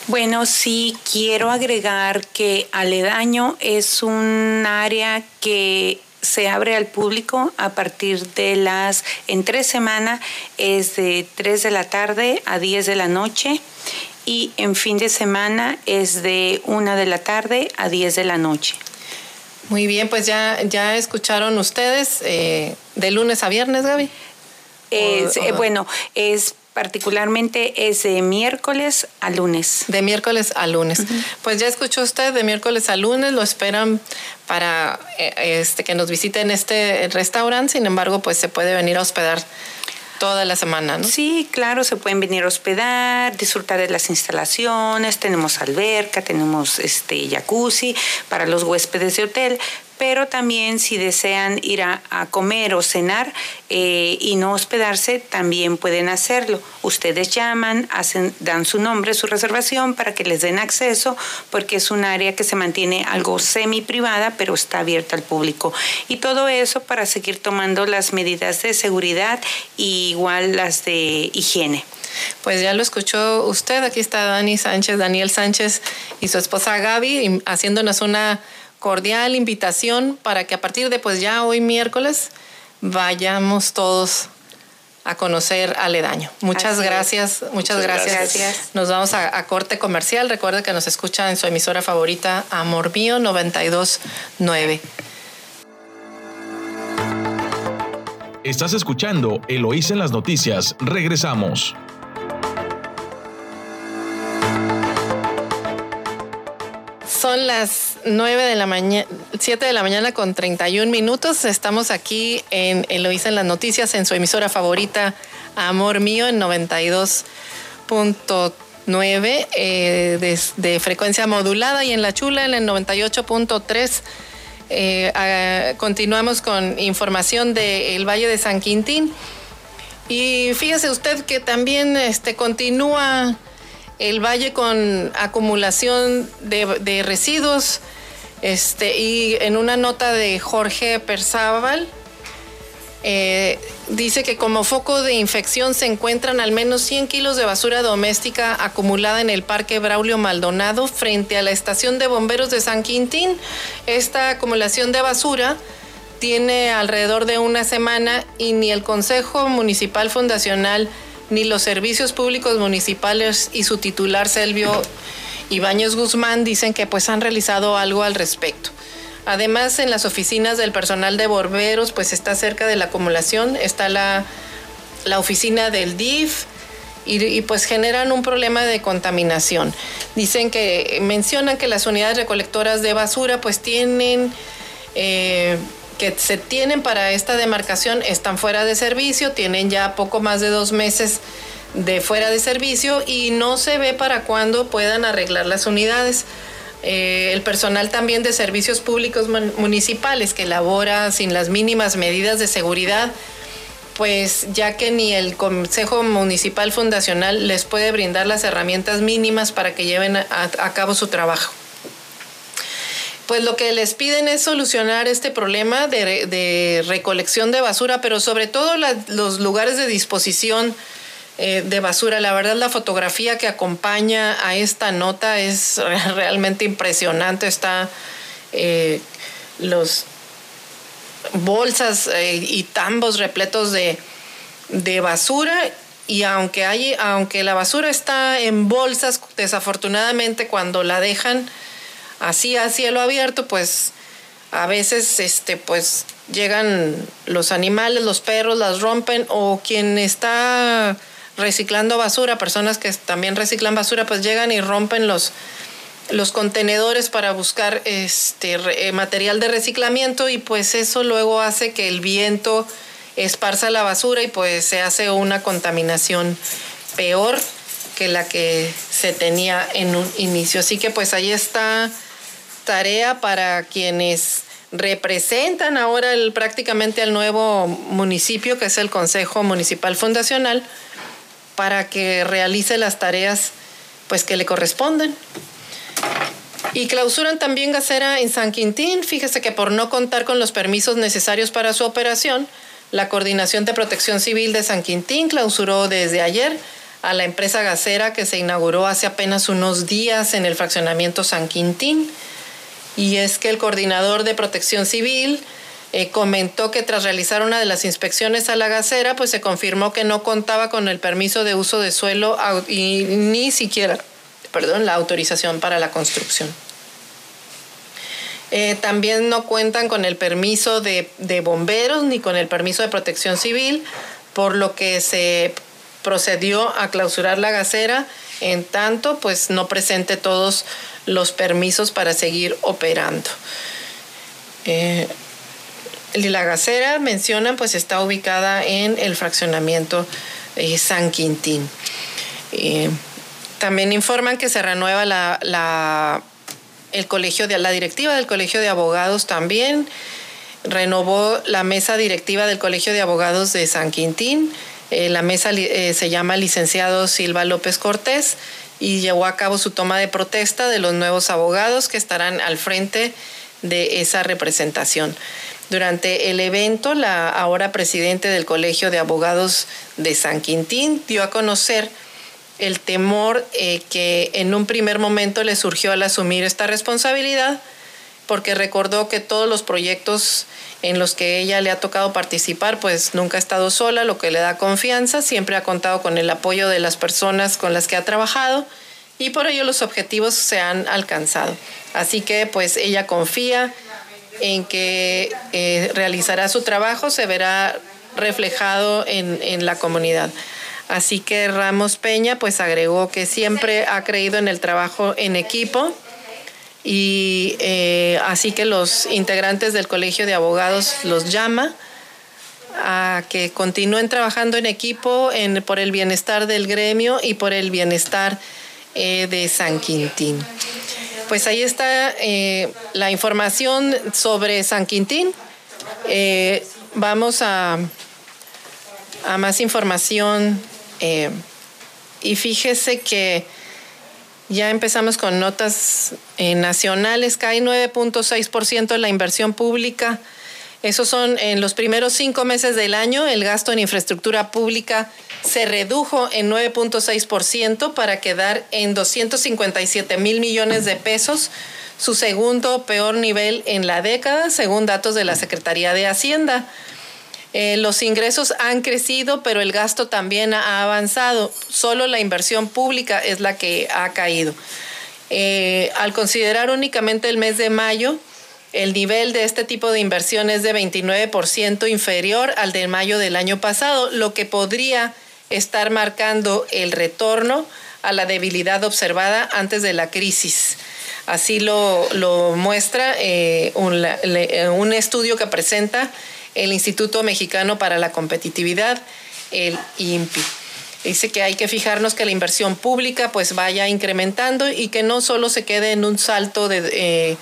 Bueno, sí, quiero agregar que Aledaño es un área que se abre al público a partir de las, en tres semanas es de 3 de la tarde a 10 de la noche y en fin de semana es de 1 de la tarde a 10 de la noche. Muy bien, pues ya, ya escucharon ustedes eh, de lunes a viernes, Gaby. Eh, bueno, es particularmente es de miércoles a lunes. De miércoles a lunes. Pues ya escuchó usted, de miércoles a lunes lo esperan para eh, este, que nos visiten este restaurante, sin embargo, pues se puede venir a hospedar toda la semana, ¿no? Sí, claro, se pueden venir a hospedar, disfrutar de las instalaciones, tenemos alberca, tenemos este jacuzzi para los huéspedes de hotel, pero también si desean ir a, comer o cenar eh, y no hospedarse, también pueden hacerlo. Ustedes llaman, hacen, dan su nombre, su reservación para que les den acceso, porque es un área que se mantiene algo semi privada, pero está abierta al público. Y todo eso para seguir tomando las medidas de seguridad y igual las de higiene. Pues ya lo escuchó usted, aquí está Dani Sánchez, Daniel Sánchez y su esposa Gaby haciéndonos una cordial invitación para que a partir de pues ya hoy miércoles vayamos todos a conocer Aledaño. Muchas gracias, muchas, gracias. Nos vamos a, a, corte comercial. Recuerde que nos escucha en su emisora favorita, Amor Mío 929. Estás escuchando Eloís en las noticias. Regresamos. Son las 9 de la mañana, 7 de la mañana con 31 minutos. Estamos aquí en Eloísa en las noticias, en su emisora favorita, Amor Mío, en 92.9 eh, de, frecuencia modulada y en La Chula en el 98.3. Eh, continuamos con información del Valle de San Quintín. Y fíjese usted que también este, continúa el valle con acumulación de, residuos. Este, y en una nota de Jorge Persábal, eh, dice que como foco de infección se encuentran al menos 100 kilos de basura doméstica acumulada en el Parque Braulio Maldonado frente a la estación de bomberos de San Quintín. Esta acumulación de basura tiene alrededor de una semana y ni el Consejo Municipal Fundacional ni los servicios públicos municipales y su titular Selvio Ibáñez Guzmán dicen que pues han realizado algo al respecto. Además, en las oficinas del personal de bomberos, pues está cerca de la acumulación, está la, la oficina del DIF y, pues generan un problema de contaminación. Dicen que, mencionan que las unidades recolectoras de basura pues tienen eh, que se tienen para esta demarcación están fuera de servicio, tienen ya poco más de dos meses de fuera de servicio y no se ve para cuándo puedan arreglar las unidades. Eh, el personal también de servicios públicos municipales que labora sin las mínimas medidas de seguridad, pues ya que ni el Consejo Municipal Fundacional les puede brindar las herramientas mínimas para que lleven a cabo su trabajo pues lo que les piden es solucionar este problema de, recolección de basura, pero sobre todo los lugares de disposición eh, de basura. La verdad, la fotografía que acompaña a esta nota es realmente impresionante. Está eh, los bolsas eh, y tambos repletos de, de basura y aunque hay, aunque la basura está en bolsas, desafortunadamente cuando la dejan así a cielo abierto, pues a veces este pues llegan los animales, los perros las rompen o quien está reciclando basura, personas que también reciclan basura, pues llegan y rompen los los contenedores para buscar este eh, material de reciclamiento y pues eso luego hace que el viento esparza la basura y pues se hace una contaminación peor que la que se tenía en un inicio. Así que pues ahí está tarea para quienes representan ahora el, prácticamente al nuevo municipio, que es el Consejo Municipal Fundacional, para que realice las tareas pues que le corresponden. Y clausuran también Gacera en San Quintín. Fíjese que por no contar con los permisos necesarios para su operación, la Coordinación de Protección Civil de San Quintín clausuró desde ayer a la empresa Gacera que se inauguró hace apenas unos días en el fraccionamiento San Quintín. Y es que el coordinador de Protección Civil eh, comentó que tras realizar una de las inspecciones a la Gacera, pues se confirmó que no contaba con el permiso de uso de suelo y ni siquiera, perdón, la autorización para la construcción. Eh, también no cuentan con el permiso de, de bomberos ni con el permiso de protección civil, por lo que se procedió a clausurar la gacera en tanto pues no presente todos los permisos para seguir operando. Eh, la gacera, mencionan, pues está ubicada en el fraccionamiento San Quintín. Eh, también informan que se renueva la, el colegio de la directiva del colegio de abogados también renovó la mesa directiva del colegio de abogados de San Quintín eh, la mesa eh, se llama licenciado Silva López Cortés y llevó a cabo su toma de protesta de los nuevos abogados que estarán al frente de esa representación. Durante el evento, la ahora presidente del Colegio de Abogados de San Quintín dio a conocer el temor eh, que en un primer momento le surgió al asumir esta responsabilidad, porque recordó que todos los proyectos en los que ella le ha tocado participar, pues nunca ha estado sola, lo que le da confianza, siempre ha contado con el apoyo de las personas con las que ha trabajado y por ello los objetivos se han alcanzado. Así que pues ella confía en que eh, realizará su trabajo, se verá reflejado en, en la comunidad. Así que Ramos Peña pues agregó que siempre ha creído en el trabajo en equipo y eh, así que los integrantes del Colegio de Abogados los llama a que continúen trabajando en equipo por el bienestar del gremio y por el bienestar eh, de San Quintín. Pues ahí está eh, la información sobre San Quintín. vamos a, a, más información y fíjese que ya empezamos con notas eh, nacionales. Cae 9.6% la inversión pública. Esos son en los primeros cinco meses del año. El gasto en infraestructura pública se redujo en 9.6% para quedar en 257 mil millones de pesos, su segundo peor nivel en la década, según datos de la Secretaría de Hacienda. Eh, los ingresos han crecido, pero el gasto también ha avanzado. Solo la inversión pública es la que ha caído. Eh, al considerar únicamente el mes de mayo, el nivel de este tipo de inversión es de 29% inferior al de mayo del año pasado, lo que podría estar marcando el retorno a la debilidad observada antes de la crisis. Así lo, muestra eh, un estudio que presenta el Instituto Mexicano para la Competitividad, el INPI. Dice que hay que fijarnos que la inversión pública pues vaya incrementando y que no solo se quede en un salto de, eh,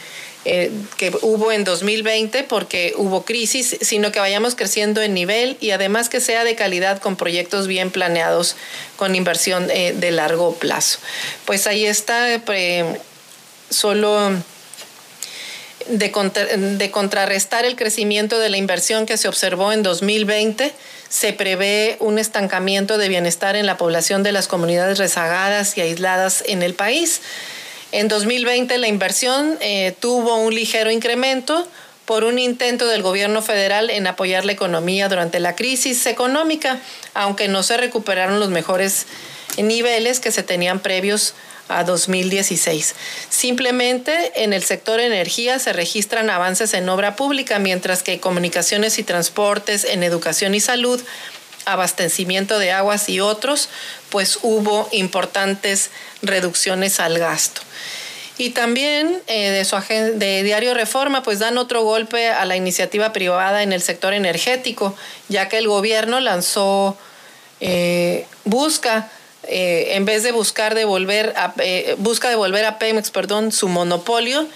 eh, que hubo en 2020 porque hubo crisis, sino que vayamos creciendo en nivel y además que sea de calidad con proyectos bien planeados con inversión eh, de largo plazo. Pues ahí está, solo de, contrarrestar el crecimiento de la inversión que se observó en 2020, se prevé un estancamiento de bienestar en la población de las comunidades rezagadas y aisladas en el país. En 2020 la inversión eh, tuvo un ligero incremento por un intento del gobierno federal en apoyar la economía durante la crisis económica, aunque no se recuperaron los mejores niveles que se tenían previos 2016. Simplemente en el sector energía se registran avances en obra pública, mientras que comunicaciones y transportes, en educación y salud, abastecimiento de aguas y otros, pues hubo importantes reducciones al gasto. Y también eh, de, su de Diario Reforma, pues dan otro golpe a la iniciativa privada en el sector energético, ya que el gobierno lanzó, eh, busca, eh, en vez de buscar devolver a, busca devolver a Pemex, perdón, su monopolio,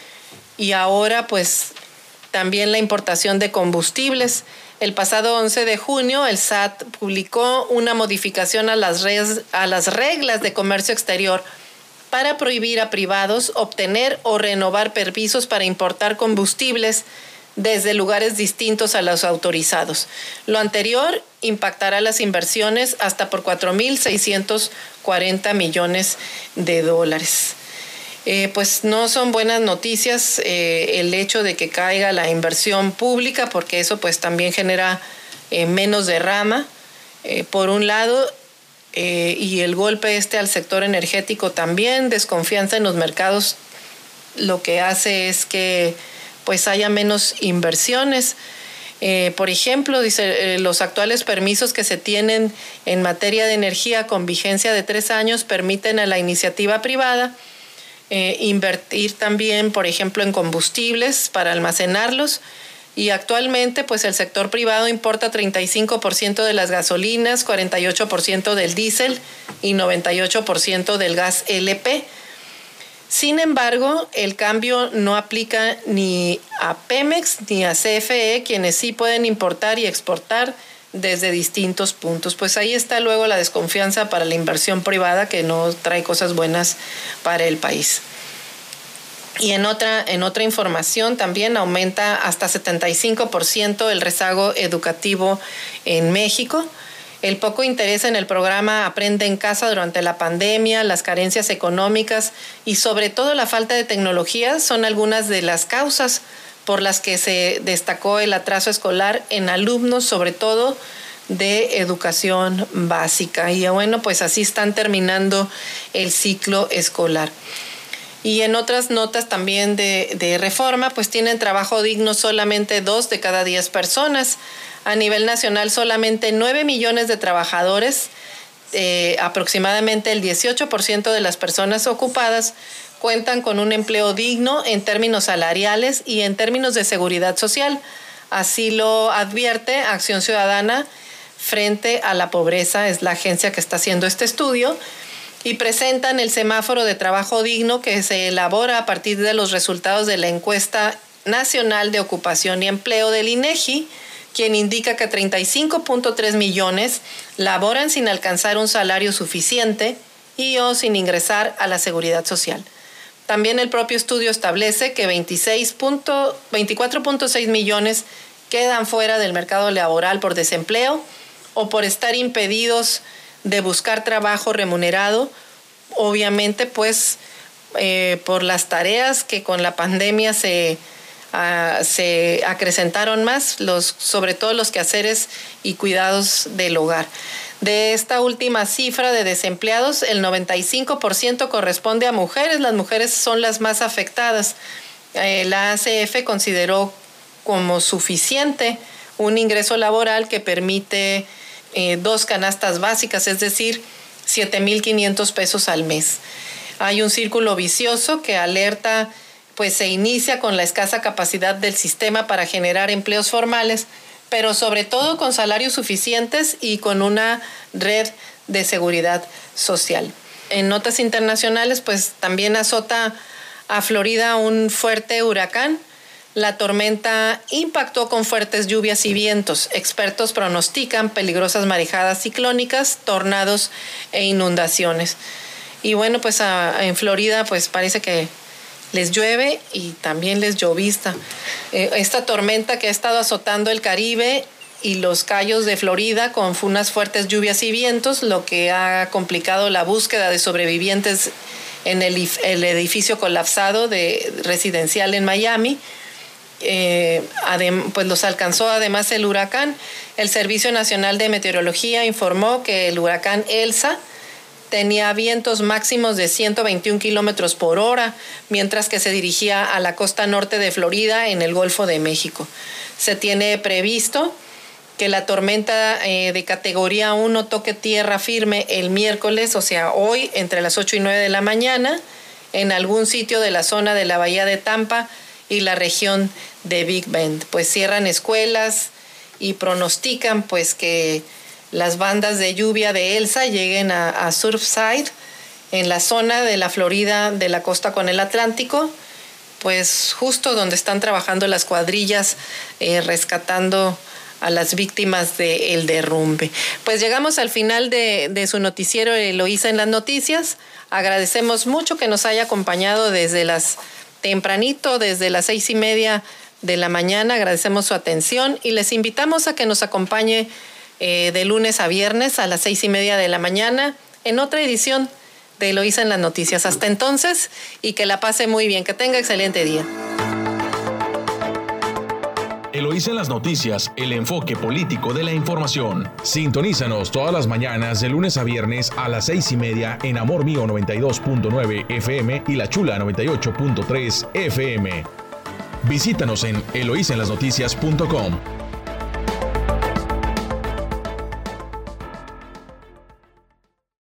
y ahora pues también la importación de combustibles. El pasado 11 de junio, el SAT publicó una modificación a las reglas de comercio exterior para prohibir a privados obtener o renovar permisos para importar combustibles desde lugares distintos a los autorizados. Lo anterior impactará las inversiones hasta por 4.640 millones de dólares. Eh, pues no son buenas noticias eh, el hecho de que caiga la inversión pública, porque eso pues también genera eh, menos derrama, por un lado, y el golpe este al sector energético también, desconfianza en los mercados, lo que hace es que pues haya menos inversiones. Eh, por ejemplo, dice, eh, los actuales permisos que se tienen en materia de energía con vigencia de tres años permiten a la iniciativa privada invertir también, por ejemplo, en combustibles para almacenarlos y actualmente pues el sector privado importa 35% de las gasolinas, 48% del diésel y 98% del gas LP. Sin embargo, el cambio no aplica ni a Pemex ni a CFE, quienes sí pueden importar y exportar desde distintos puntos. Pues ahí está luego la desconfianza para la inversión privada que no trae cosas buenas para el país. Y en otra, en otra información también aumenta hasta 75% el rezago educativo en México. El poco interés en el programa Aprende en casa durante la pandemia, las carencias económicas y sobre todo la falta de tecnología son algunas de las causas por las que se destacó el atraso escolar en alumnos, sobre todo de educación básica. Y bueno, pues así están terminando el ciclo escolar. Y en otras notas también de, reforma, pues tienen trabajo digno solamente dos de cada diez personas. A nivel nacional, solamente nueve millones de trabajadores, eh, aproximadamente el 18% de las personas ocupadas, cuentan con un empleo digno en términos salariales y en términos de seguridad social. Así lo advierte Acción Ciudadana frente a la pobreza, es la agencia que está haciendo este estudio y presentan el semáforo de trabajo digno que se elabora a partir de los resultados de la encuesta nacional de ocupación y empleo del INEGI, quien indica que 35.3 millones laboran sin alcanzar un salario suficiente y o sin ingresar a la seguridad social. También el propio estudio establece que 24.6 millones quedan fuera del mercado laboral por desempleo o por estar impedidos de buscar trabajo remunerado, obviamente pues eh, por las tareas que con la pandemia se, ah, se acrecentaron más, los, sobre todo los quehaceres y cuidados del hogar. De esta última cifra de desempleados, el 95% corresponde a mujeres, las mujeres son las más afectadas. Eh, la ACF consideró como suficiente un ingreso laboral que permite eh, dos canastas básicas, es decir, 7.500 pesos al mes. Hay un círculo vicioso que alerta, pues se inicia con la escasa capacidad del sistema para generar empleos formales, pero sobre todo con salarios suficientes y con una red de seguridad social. En notas internacionales, pues también azota a Florida un fuerte huracán la tormenta impactó con fuertes lluvias y vientos. Expertos pronostican peligrosas marejadas ciclónicas, tornados e inundaciones. Y bueno, pues en Florida pues parece que les llueve y también les llovista. Eh, esta tormenta que ha estado azotando el Caribe y los callos de Florida con unas fuertes lluvias y vientos, lo que ha complicado la búsqueda de sobrevivientes en el, edificio colapsado de residencial en Miami eh, pues los alcanzó además el huracán. El Servicio Nacional de Meteorología informó que el huracán Elsa tenía vientos máximos de 121 kilómetros por hora, mientras que se dirigía a la costa norte de Florida en el Golfo de México. Se tiene previsto que la tormenta eh, de categoría 1 toque tierra firme el miércoles, o sea, hoy entre las 8 y 9 de la mañana, en algún sitio de la zona de la bahía de Tampa y la región de Big Bend. Pues cierran escuelas y pronostican pues que las bandas de lluvia de Elsa lleguen a, Surfside, en la zona de la Florida de la costa con el Atlántico, pues justo donde están trabajando las cuadrillas eh, rescatando a las víctimas del derrumbe. Pues llegamos al final de, su noticiero Eloísa en las noticias. Agradecemos mucho que nos haya acompañado desde las tempranito, desde las seis y media de la mañana. Agradecemos su atención y les invitamos a que nos acompañe eh, de lunes a viernes a las seis y media de la mañana en otra edición de Eloísa en las noticias. Hasta entonces y que la pase muy bien, que tenga excelente día. Eloísa en las noticias, el enfoque político de la información. Sintonízanos todas las mañanas de lunes a viernes a las seis y media en Amor Mío 92.9 FM y La Chula 98.3 FM. Visítanos en eloísenlasnoticias.com.